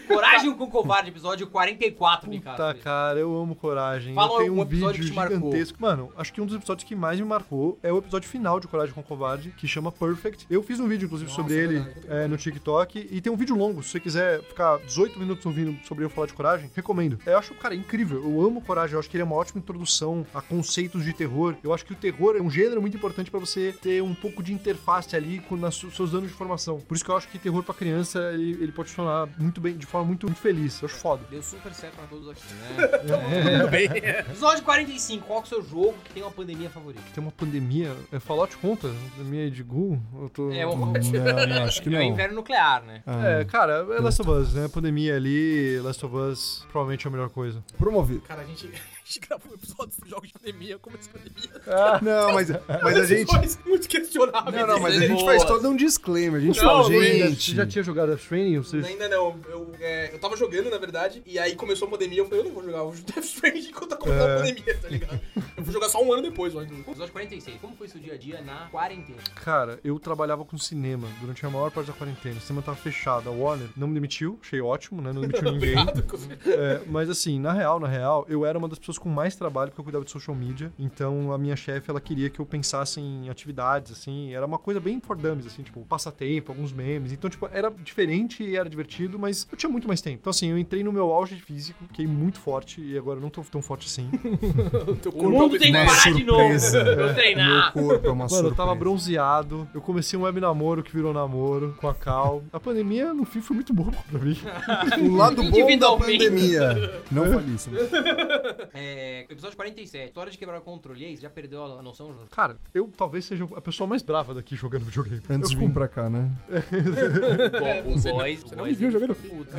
Coragem com Covarde, episódio 44, Puta, Ricardo. cara, eu amo Coragem. Fala eu tenho um um episódio vídeo que te marcou. gigantesco. Mano, acho que um dos episódios que mais me marcou é o episódio final de Coragem com Covarde, que chama Perfect. Eu fiz um vídeo, inclusive, sobre ele verdade. é, no TikTok. E tem um vídeo longo, se você quiser ficar 18 minutos ouvindo sobre eu falar de Coragem, recomendo. Eu acho, cara, incrível. Eu amo Coragem. Eu acho que ele é uma ótima introdução a conceitos de terror. Eu acho que o terror é um gênero muito importante pra você ter um pouco de interface ali com os seus anos de formação. Por isso que eu acho que terror pra criança, ele, ele pode funcionar muito bem, de forma muito, muito feliz. Eu acho foda. Deu super certo pra todos aqui, né? Tudo bem. Episódio 45, qual que é o seu jogo que tem uma pandemia favorita? Tem uma pandemia. É Fallout conta? Pandemia de Gu? Eu tô... É, o, Não, não, acho que é o não. inverno nuclear, né? Ah, É, cara, é Last of Us, né? Pandemia ali, Last of Us provavelmente é a melhor coisa. Promovido. Cara, a gente, a gente gravou um episódio sobre jogos de pandemia, como esse pandemia. Não, mas, mas a gente. Muito questionáveis. Não, não, mas a gente faz todo um disclaimer. A gente Não, fala, não, gente. Você já tinha jogado Death Stranding? Você... Ainda não, eu, é, eu tava jogando, na verdade, e aí começou a pandemia, eu falei, eu não vou jogar o Death Stranding enquanto tá começando É. a pandemia, tá ligado? Eu vou jogar só um ano depois, mas... Episódio 46, como foi seu dia a dia na quarentena? Cara, eu trabalhava com cinema durante a maior parte da quarentena. O cinema tava fechado. A Warner não me demitiu, achei ótimo, né? Não demitiu ninguém. É, mas assim, na real, na real, eu era uma das pessoas com mais trabalho porque eu cuidava de social media. Então a minha chefe, ela queria que eu pensasse em atividades, assim. Era uma coisa bem for dummies, assim, tipo, passatempo, alguns memes. Então, tipo, era diferente e era divertido, mas eu tinha muito mais tempo. Então, assim, eu entrei no meu auge físico, fiquei muito forte e agora eu não tô tão forte assim. o mundo é tem que parar de novo surpresa. eu treinar. Meu corpo é uma Mano, eu surpresa. tava bronzeado, eu comecei um web namoro que virou namoro com a Cal. A pandemia, no fim, foi muito boa pra mim. O lado bom da pandemia. Não fale isso. né? É, episódio 47, história de quebrar controle. E aí, você já perdeu a noção, Júlio? Cara, eu talvez seja a pessoa mais brava daqui jogando videogame. Antes de eu vir pra cá, né? O você não- boys, você o não me viu jogando puta.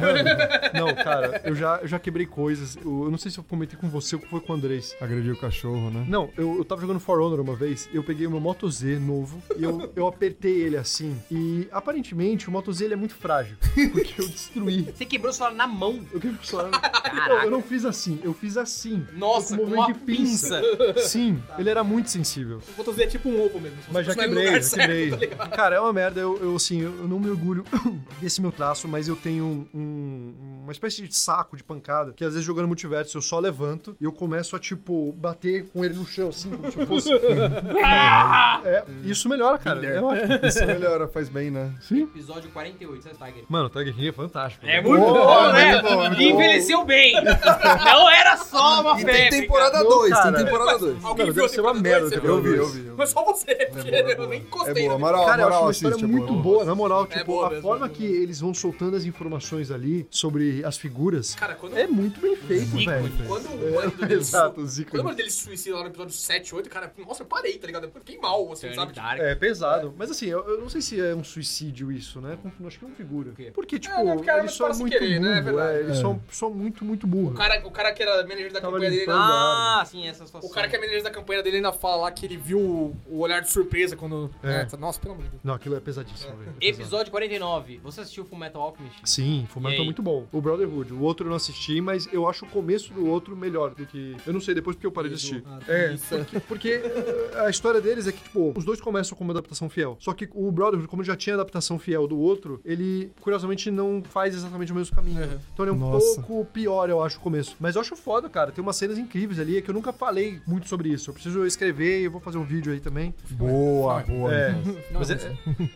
Não, cara, eu já, eu já quebrei coisas. Eu, eu não sei se eu comentei com você ou foi com o Andrés. Agrediu o cachorro, né? Não, eu, eu tava jogando For Honor uma vez, eu peguei o meu Moto Z novo e eu, eu apertei ele assim. E aparentemente o Moto Z ele é muito frágil. Porque eu destruí. Você quebrou o celular na mão. Eu quebrei o celular. Não, eu não fiz assim, eu fiz assim. Nossa, com com movimento uma de pinça. Sim, ele era muito sensível. O Botãozinho é tipo um ovo mesmo. Mas já quebrei, já certo, quebrei. tá ligado? Cara, é uma merda. Eu, eu, assim, eu, eu não me orgulho desse meu traço, mas eu tenho um- uma espécie de saco de pancada que às vezes jogando multiverso eu só levanto e eu começo a, tipo, bater com ele no chão, assim, como se fosse. é, isso melhora, cara. É ótimo. Isso melhora, faz bem, né? Sim. Episódio 48, você Tiger. Mano, o Tiger King é fantástico. É né? muito Boa, bom, né? muito bom, muito E bom. envelheceu bem. Não era só uma E febre. tem temporada Não, 2, tem temporada 2. Alguém Cara, viu ser uma merda dois? Eu vi, eu vi. eu vi. Mas só você, porque boa, eu boa. nem É encostei. boa, na- moral, Cara, eu acho uma história assiste, é muito boa. na moral, tipo, boa a forma é que eles vão soltando as informações ali sobre as figuras Cara, quando, é muito bem feito, Zico, velho. quando o marido dele Exato, su- Zico. Quando o marido dele se suicida lá no episódio 7, 8, cara, nossa, eu parei, tá ligado? Eu fiquei mal, assim, Turn sabe? Dark. É pesado. Mas assim, eu, eu não sei se é um suicídio isso, né? Acho que é uma figura. quê? Porque, tipo, É, né, porque são para se muito querer, né? É burro, verdade. é, eles É. são, são muito, muito burro. O cara, o cara que era manager da Tava campanha dele. Ah, sim, essa situação. O cara que é manager da campanha dele ainda fala lá que ele viu o, o olhar de surpresa quando. É. É, nossa, pelo amor de Deus. Não, aquilo é pesadíssimo, velho. É. Episódio 49. Você assistiu Full Metal Alchemist? Sim, E Fullmetal é muito bom. O Brotherhood, o outro eu não assisti, mas eu acho o começo do outro melhor do que. Eu não sei depois porque eu parei de assistir. Ah, É, isso. porque, porque, eh, a história deles é que, tipo, os dois começam com uma adaptação fiel. Só que o Brotherhood, como já tinha adaptação fiel do outro, ele, curiosamente, não faz exatamente o mesmo caminho. Uhum. Então ele é um Nossa. pouco pior, eu acho, o começo. Mas eu acho foda, cara. Tem umas cenas incríveis ali, é que eu nunca falei muito sobre isso. Eu preciso escrever e eu vou fazer um vídeo aí também. Boa, boa. É, mas é,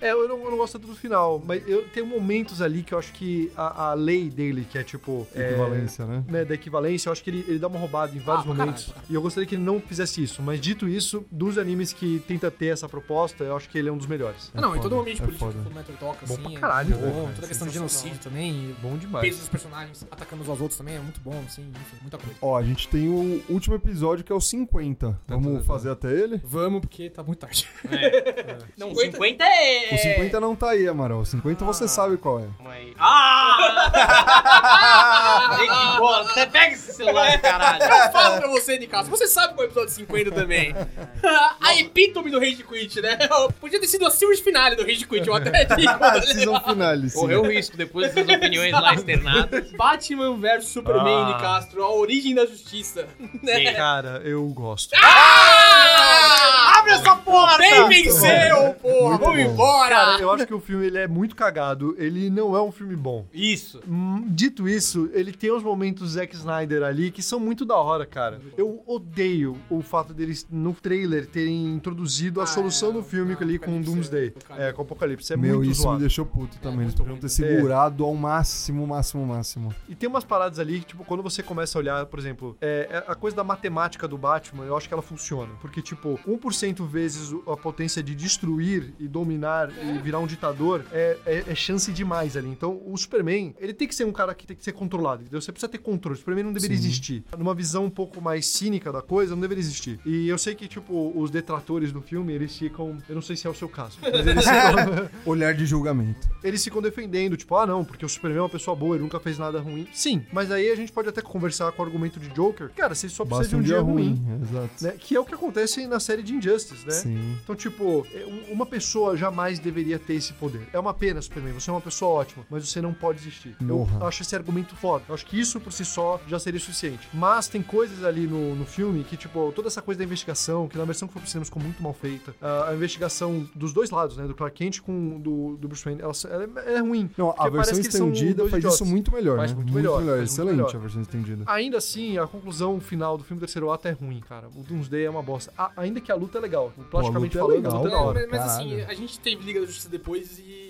é, eu, não, eu não gosto tanto do final, mas eu tenho momentos ali que eu acho que a, a lei deles dele, que é tipo. é, Equivalência, né? né, da equivalência, eu acho que ele, ele dá uma roubada em vários Ah, momentos. caralho. E eu gostaria que ele não fizesse isso. Mas dito isso, dos animes que tenta ter essa proposta, eu acho que ele é um dos melhores. Ah, não, e foda, todo o ambiente é político foda. que o Metal toca, Bom assim. pra é caralho, velho. bom. Toda a questão de genocídio também. e Bom demais. peso dos personagens atacando uns aos outros também é muito bom, assim, enfim, muita coisa. Ó, a gente tem o último episódio que é o 50. Vamos fazer até ele? Vamos, porque tá muito tarde. Não, 50? 50 é. O 50 não tá aí, Amaral. O 50 você Ah. sabe qual é. Calma aí. Ah! Que bola, até pega esse celular, caralho. Eu falo pra você, Nicasso, você sabe qual é o episódio 50 também. a epítome do Rage Quit, né? Podia ter sido a series finale do Rage Quit, eu até digo. Ah, season finale, sim. Correu o risco depois dessas opiniões lá externadas. Batman vs Superman, Ah. Nicastro, a origem da justiça. Né? Cara, eu gosto. Ah! Abre essa porta! Bem venceu, porra! Muito Vamos bom. embora! Cara, eu acho que o filme ele é muito cagado. Ele não é um filme bom. Isso. Dito isso, ele tem uns momentos Zack Snyder ali que são muito da hora, cara. Eu odeio o fato deles no trailer terem introduzido a Ah, solução é, do filme o ali com o Doomsday. é, Apocalipse. É, com o Apocalipse. É Meu, muito isso zoado. me deixou puto também. Eles muito podiam ter segurado ao máximo, máximo, máximo. E tem umas paradas ali que, tipo, quando você começa a olhar, por exemplo, é, é a coisa da matemática do Batman, eu acho que ela funciona. Porque, tipo, 1% vezes a potência de destruir e dominar e virar um ditador é, é- é chance demais ali. Então, o Superman, ele tem que ser um cara que tem que ser controlado, entendeu? Você precisa ter controle. O Superman não deveria Sim. existir. Numa visão um pouco mais cínica da coisa, não deveria existir. E eu sei que, tipo, os detratores do filme, eles ficam... Eu não sei se é o seu caso, mas eles ficam... Olhar de julgamento. eles ficam defendendo, tipo, ah, não, porque o Superman é uma pessoa boa, ele nunca fez nada ruim. Sim, mas aí a gente pode até conversar com o argumento de Joker. Cara, você só precisa Basta de um um dia ruim. Exato. né? Que é o que acontece na série de Injustice, né? Sim. Então, tipo, é, um- uma pessoa jamais deveria ter esse poder. É uma pena, Superman, você é uma pessoa ótima, mas você não pode existir. Morra. Eu acho esse argumento foda. Eu acho que isso por si só já seria suficiente. Mas tem coisas ali no, no filme que, tipo, toda essa coisa da investigação, que na versão que foi pro cinema ficou muito mal feita. A, a investigação dos dois lados, né? Do Clark Kent com do, do Bruce Wayne, ela, ela é, é ruim. Não, a versão estendida faz idiotas. isso muito melhor, Faz né? muito melhor, faz muito Excelente melhor. a versão estendida. Ainda assim, a conclusão final do filme terceiro ato é ruim, cara. O Doomsday é uma bosta. A- ainda que a luta é legal. Plasticamente luta é falando, a luta é legal, da hora. mas, mas assim, a gente teve Liga da Justiça depois e.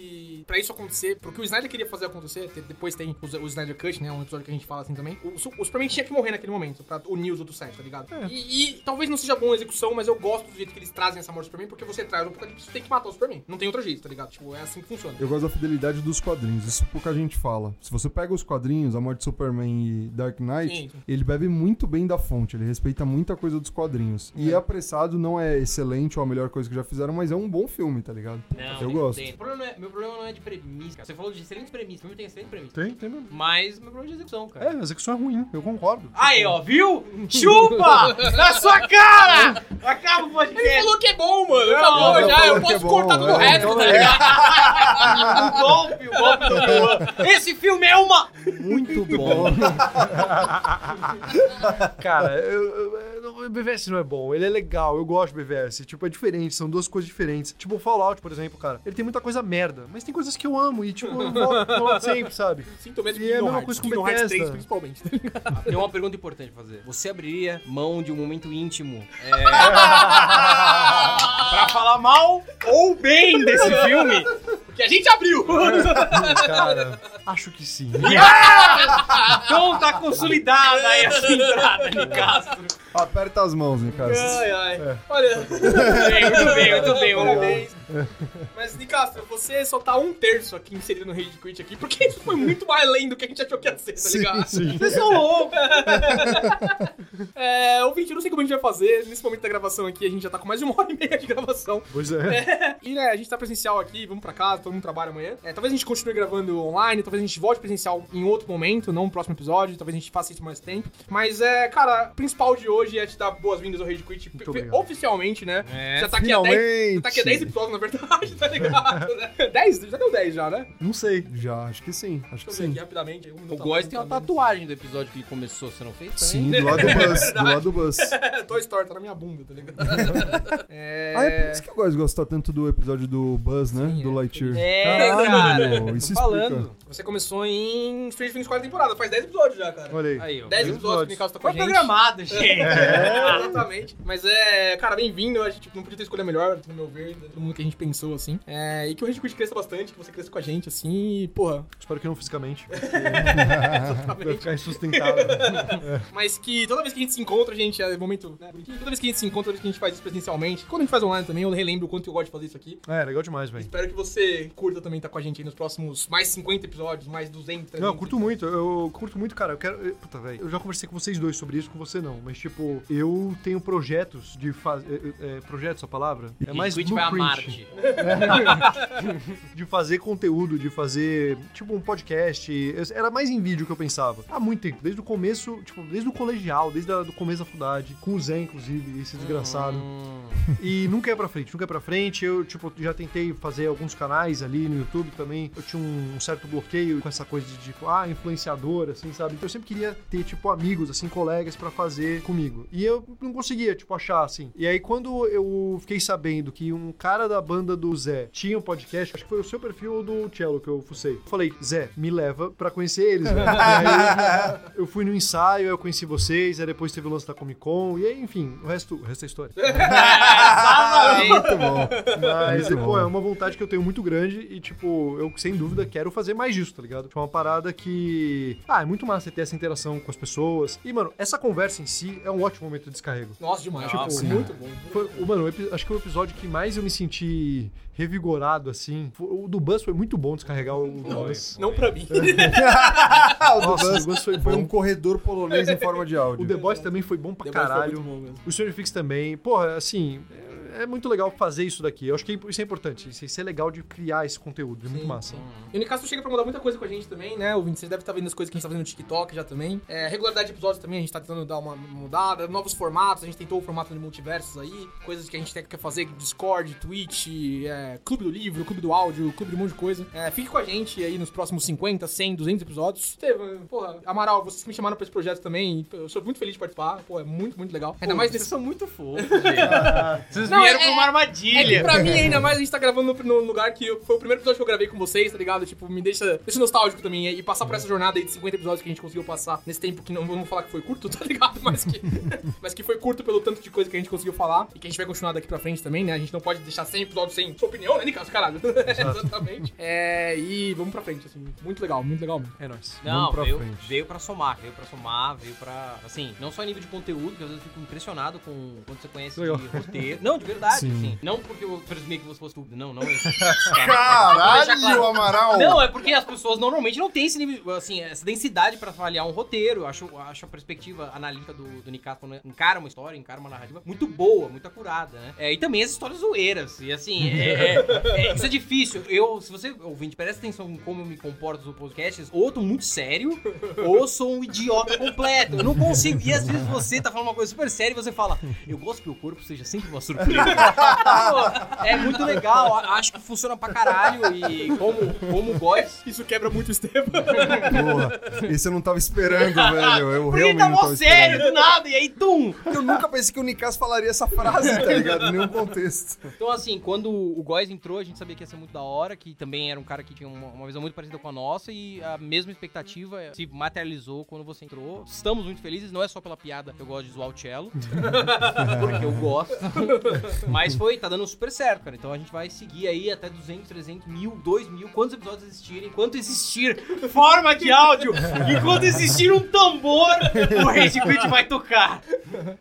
Pra isso acontecer, porque o Snyder queria fazer acontecer, te- depois tem o, o Snyder Cut, né? Um episódio que a gente fala assim também. O, o Superman tinha que morrer naquele momento, pra unir os outros sete, tá ligado? É. E, e talvez não seja bom a execução, mas eu gosto do jeito que eles trazem essa morte do Superman, porque você traz o Apocalipse, você tem que matar o Superman. Não tem outro jeito, tá ligado? Tipo, é assim que funciona. Eu gosto da fidelidade dos quadrinhos, isso pouca gente fala. Se você pega os quadrinhos, A Morte de Superman e Dark Knight, Sim, sim. ele bebe muito bem da fonte, ele respeita muita coisa dos quadrinhos. E É. Apressado não é excelente ou a melhor coisa que já fizeram, mas é um bom filme, tá ligado? Não, Eu gosto. problema é- meu problema não é de premissa, cara. Você falou de excelentes premissas. O filme tem excelente premissa. Tem, tem mesmo. Mas meu problema é de execução, cara. É, a execução é ruim, eu concordo. Aí, ó, viu? Chupa! Na sua cara! Acaba o Ele podcast. falou que é bom, mano. Acabou não, já. Eu é posso bom, cortar todo o é. resto, tá ligado? O golpe, o golpe do. Esse filme é uma... Muito bom. Cara, eu, eu- BVS não é bom, ele é legal, eu gosto do BVS. Tipo, é diferente, são duas coisas diferentes. Tipo, o Fallout, por exemplo, cara, ele tem muita coisa merda, mas tem coisas que eu amo e, tipo, eu volto Fallout sempre, sabe? Sinto mesmo E que é a Kingdom mesma Hearts, coisa com Kingdom Hearts 3, Bethesda. principalmente. Tem uma pergunta importante pra fazer. Você abriria mão de um momento íntimo é, pra falar mal ou bem desse filme? Porque a gente abriu. Cara, acho que sim. Então tá consolidada aí essa entrada de Castro. Aperta as mãos, Nicasso. Ai, ai. Olha, Muito bem, muito bem, muito bem. Mas, Nicastro, você só tá um terço aqui inserido no Rage Quit aqui, porque isso foi muito mais além do que a gente achou que ia ser, tá Sim, ligado? sim. Vocês são loucos. É, ouvinte, eu não sei como a gente vai fazer. Nesse momento da gravação aqui, a gente já tá com mais de uma hora e meia de gravação. Pois é. E, né, a gente tá presencial aqui, vamos pra casa, todo mundo trabalha amanhã. É, talvez a gente continue gravando online, talvez a gente volte presencial em outro momento, não no próximo episódio, talvez a gente faça isso mais tempo. Mas, é, cara, o principal de hoje é te dar boas-vindas ao Rage Quit oficialmente, né? É, já tá aqui há 10 Finalmente! já tá aqui há 10 episódios, na verdade, tá ligado? 10? Já deu 10 já, né? Não sei. Já, acho que sim, acho Deixa que sim. aqui rapidamente. um O Góis tem uma tatuagem do episódio que ele começou, você não fez também? Sim, do lado do bus, do lado do bus. Toy Story tá na minha bunda, tá ligado? é... Ah, é por isso que gosto de gostar tanto do episódio do Buzz, né? Sim, do é. Lightyear. É, Caralho, cara. isso falando. explica. Você começou em Stranger Things quarta temporada, faz 10 episódios já, cara. Olha aí. Aí, ó. 10 Dez episódios que o episódios. Nicasso tá com a Foi gente. programado, gente. É, exatamente. Mas é, cara, bem-vindo. A gente não podia ter escolha melhor, no meu ver, do mundo que a gente pensou, assim. É, e que o Rage Quit cresça bastante, que você cresça com a gente, assim, e, porra. Espero que não fisicamente. Vai Exatamente. ficar insustentável. Mas que toda vez que a gente se encontra, a gente, é momento, né, toda vez que a gente se encontra, toda vez que a gente faz isso presencialmente, quando a gente faz online também, eu relembro o quanto eu gosto de fazer isso aqui. É, legal demais, velho. Espero que você curta também estar com a gente aí nos próximos mais 50 episódios, mais 200, 300. Não, eu curto muito, eu curto muito, cara. Eu quero. eu- Puta, velho. Eu já conversei com vocês dois sobre isso, com você não. Mas, tipo, eu tenho projetos de fazer. É, é, projetos a palavra? É mais Quit vai a blueprint. Marte. de fazer conteúdo, de fazer, tipo, um podcast. Era mais em vídeo que eu pensava. Há muito tempo, desde o começo, tipo, desde o colegial, desde o começo da faculdade, com o Zé, inclusive, esse desgraçado. Hum. E nunca ia pra frente, nunca ia pra frente. Eu, tipo, já tentei fazer alguns canais ali no YouTube também. Eu tinha um certo bloqueio com essa coisa de, tipo, ah, influenciador, assim, sabe? Então eu sempre queria ter, tipo, amigos, assim, colegas pra fazer comigo. E eu não conseguia, tipo, achar, assim. E aí, quando eu fiquei sabendo que um cara da banda do Zé tinha um podcast, acho que foi o seu perfil ou do Cello que eu fucei. Eu falei, Zé, me leva pra conhecer eles, velho. E aí, eu fui no ensaio, aí eu conheci vocês, aí depois teve o lance da Comic Con, e aí, enfim, o resto, o resto é história. Muito bom. Mas, Muito pô, bom. é uma vontade que eu tenho muito grande e, tipo, eu sem dúvida quero fazer mais disso, tá ligado? Tipo, é uma parada que. Ah, é muito massa você ter essa interação com as pessoas. E, mano, essa conversa em si é um ótimo momento de descarrego. Nossa, demais. Nossa, tipo, muito bom. Foi, o, mano, acho que o episódio que mais eu me senti revigorado, assim. o do Buzz foi muito bom descarregar o do Buzz. Não pra mim. O do Nossa, Buzz o Buzz foi foi bom. um corredor polonês em forma de O áudio. The Boys também foi bom pra The Boys foi caralho. muito bom mesmo. O Stranger Things também. Porra, assim, é, é muito legal fazer isso daqui. Eu acho que isso é importante. Isso, isso é legal de criar esse conteúdo. É muito Sim, massa. E o Nicasso chega pra mudar muita coisa com a gente também, né? O Você deve estar vendo as coisas que a gente tá fazendo no TikTok já também. É, regularidade de episódios também, a gente tá tentando dar uma mudada. Novos formatos, a gente tentou o formato de multiversos aí. Coisas que a gente tem- quer fazer, Discord, Twitch, é, Clube do Livro, Clube do Áudio, Clube de um monte de coisa. É, fique com a gente aí nos próximos 50, 100, 200 episódios. Estevam, porra, Amaral, vocês que me chamaram pra esse projeto também. Eu sou muito feliz de participar. Pô, é muito, muito legal. Ainda Pô, mais vocês nesse são muito fofos, gente. Vocês Não, vieram é- pra uma É armadilha. que pra mim, ainda mais, a gente tá gravando no, no lugar que eu- foi o primeiro episódio que eu gravei com vocês, tá ligado? Tipo, me deixa, deixa nostálgico também. E passar por essa jornada aí de 50 episódios que a gente conseguiu passar nesse tempo que não vamos falar que foi curto, tá ligado? Mas que, mas que foi curto pelo tanto de coisa que a gente conseguiu falar e que a gente vai continuar daqui pra frente também, né? A gente não pode deixar 100 episódios sem opinião, né, Nicasso? Caralho. Exatamente. É, e vamos pra frente, assim. Muito legal, muito legal mesmo. É nóis. Não, Vamos pra veio, frente. veio pra somar, veio pra somar, veio pra. Assim, não só em nível de conteúdo, que às vezes eu fico impressionado com quando você conhece Legal. de roteiro. Não, de verdade, Sim. assim. Não porque eu presumi que você fosse tudo. Não, não é isso. Caralho, Amaral! Não, é porque as pessoas normalmente não têm esse nível, assim, essa densidade pra avaliar um roteiro. Eu acho, acho a perspectiva analítica do, do Nicasso quando encara uma história, encara uma narrativa muito boa, muito acurada, né? É, e também as histórias zoeiras. E assim, é, é- é- isso é difícil. Eu, se você, ouvinte, presta atenção em como eu me comporto nos podcasts, ou eu tô muito sério, ou sou um idiota completo. Eu não consigo. E às vezes você tá falando uma coisa super séria e você fala, eu gosto que o corpo seja sempre uma surpresa. É muito legal, a- acho que funciona pra caralho. E como, como boys, Isso quebra muito o Estevam. Porra, esse eu não tava esperando, velho. Eu Porque realmente tá não mó tava sério esperando. do nada, e aí, tum! Eu nunca pensei que o Nikas falaria essa frase, tá ligado? Em nenhum contexto. Então, assim, quando o Góis entrou, a gente sabia que ia ser muito da hora, que também era um cara que tinha uma, uma visão muito parecida com a nossa, e a mesma expectativa se materializou quando você entrou. Estamos muito felizes, não é só pela piada que eu gosto de zoar o cello, porque eu gosto, mas foi, tá dando super certo, cara. Então a gente vai seguir aí até 200, 300, mil, 2 mil, quantos episódios existirem, enquanto existir forma de áudio, enquanto existir um tambor, o Rage Quit vai tocar.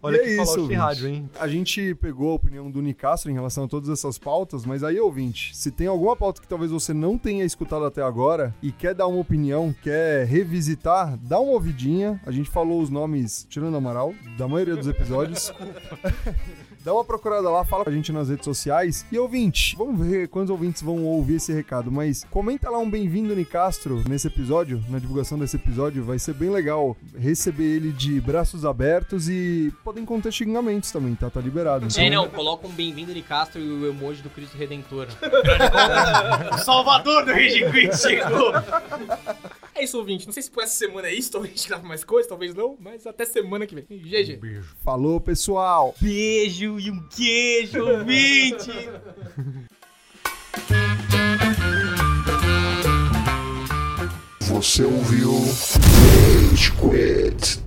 Olha E que é falou isso, rádio, hein? A gente pegou a opinião do Nicastro em relação a todas essas pautas, mas aí, ouvinte, se tem alguma pauta que talvez você não tenha escutado até agora e quer dar uma opinião, quer revisitar, dá uma ouvidinha. A gente falou os nomes, tirando Amaral, da maioria dos episódios. Dá uma procurada lá, fala com a gente nas redes sociais. E ouvinte, vamos ver quantos ouvintes vão ouvir esse recado, mas comenta lá um bem-vindo Nicastro nesse episódio, na divulgação desse episódio. Vai ser bem legal receber ele de braços abertos e podem conter xingamentos também, tá? Tá liberado. É, não, coloca um bem-vindo de Castro e o emoji do Cristo Redentor. o salvador do Rage Quit chegou. É isso, ouvinte. Não sei se por essa semana é isso, talvez a gente grava mais coisas, talvez não, mas até semana que vem. GG. Um beijo. Falou, pessoal. Beijo e um queijo, ouvinte. Você ouviu Beijo, Quit.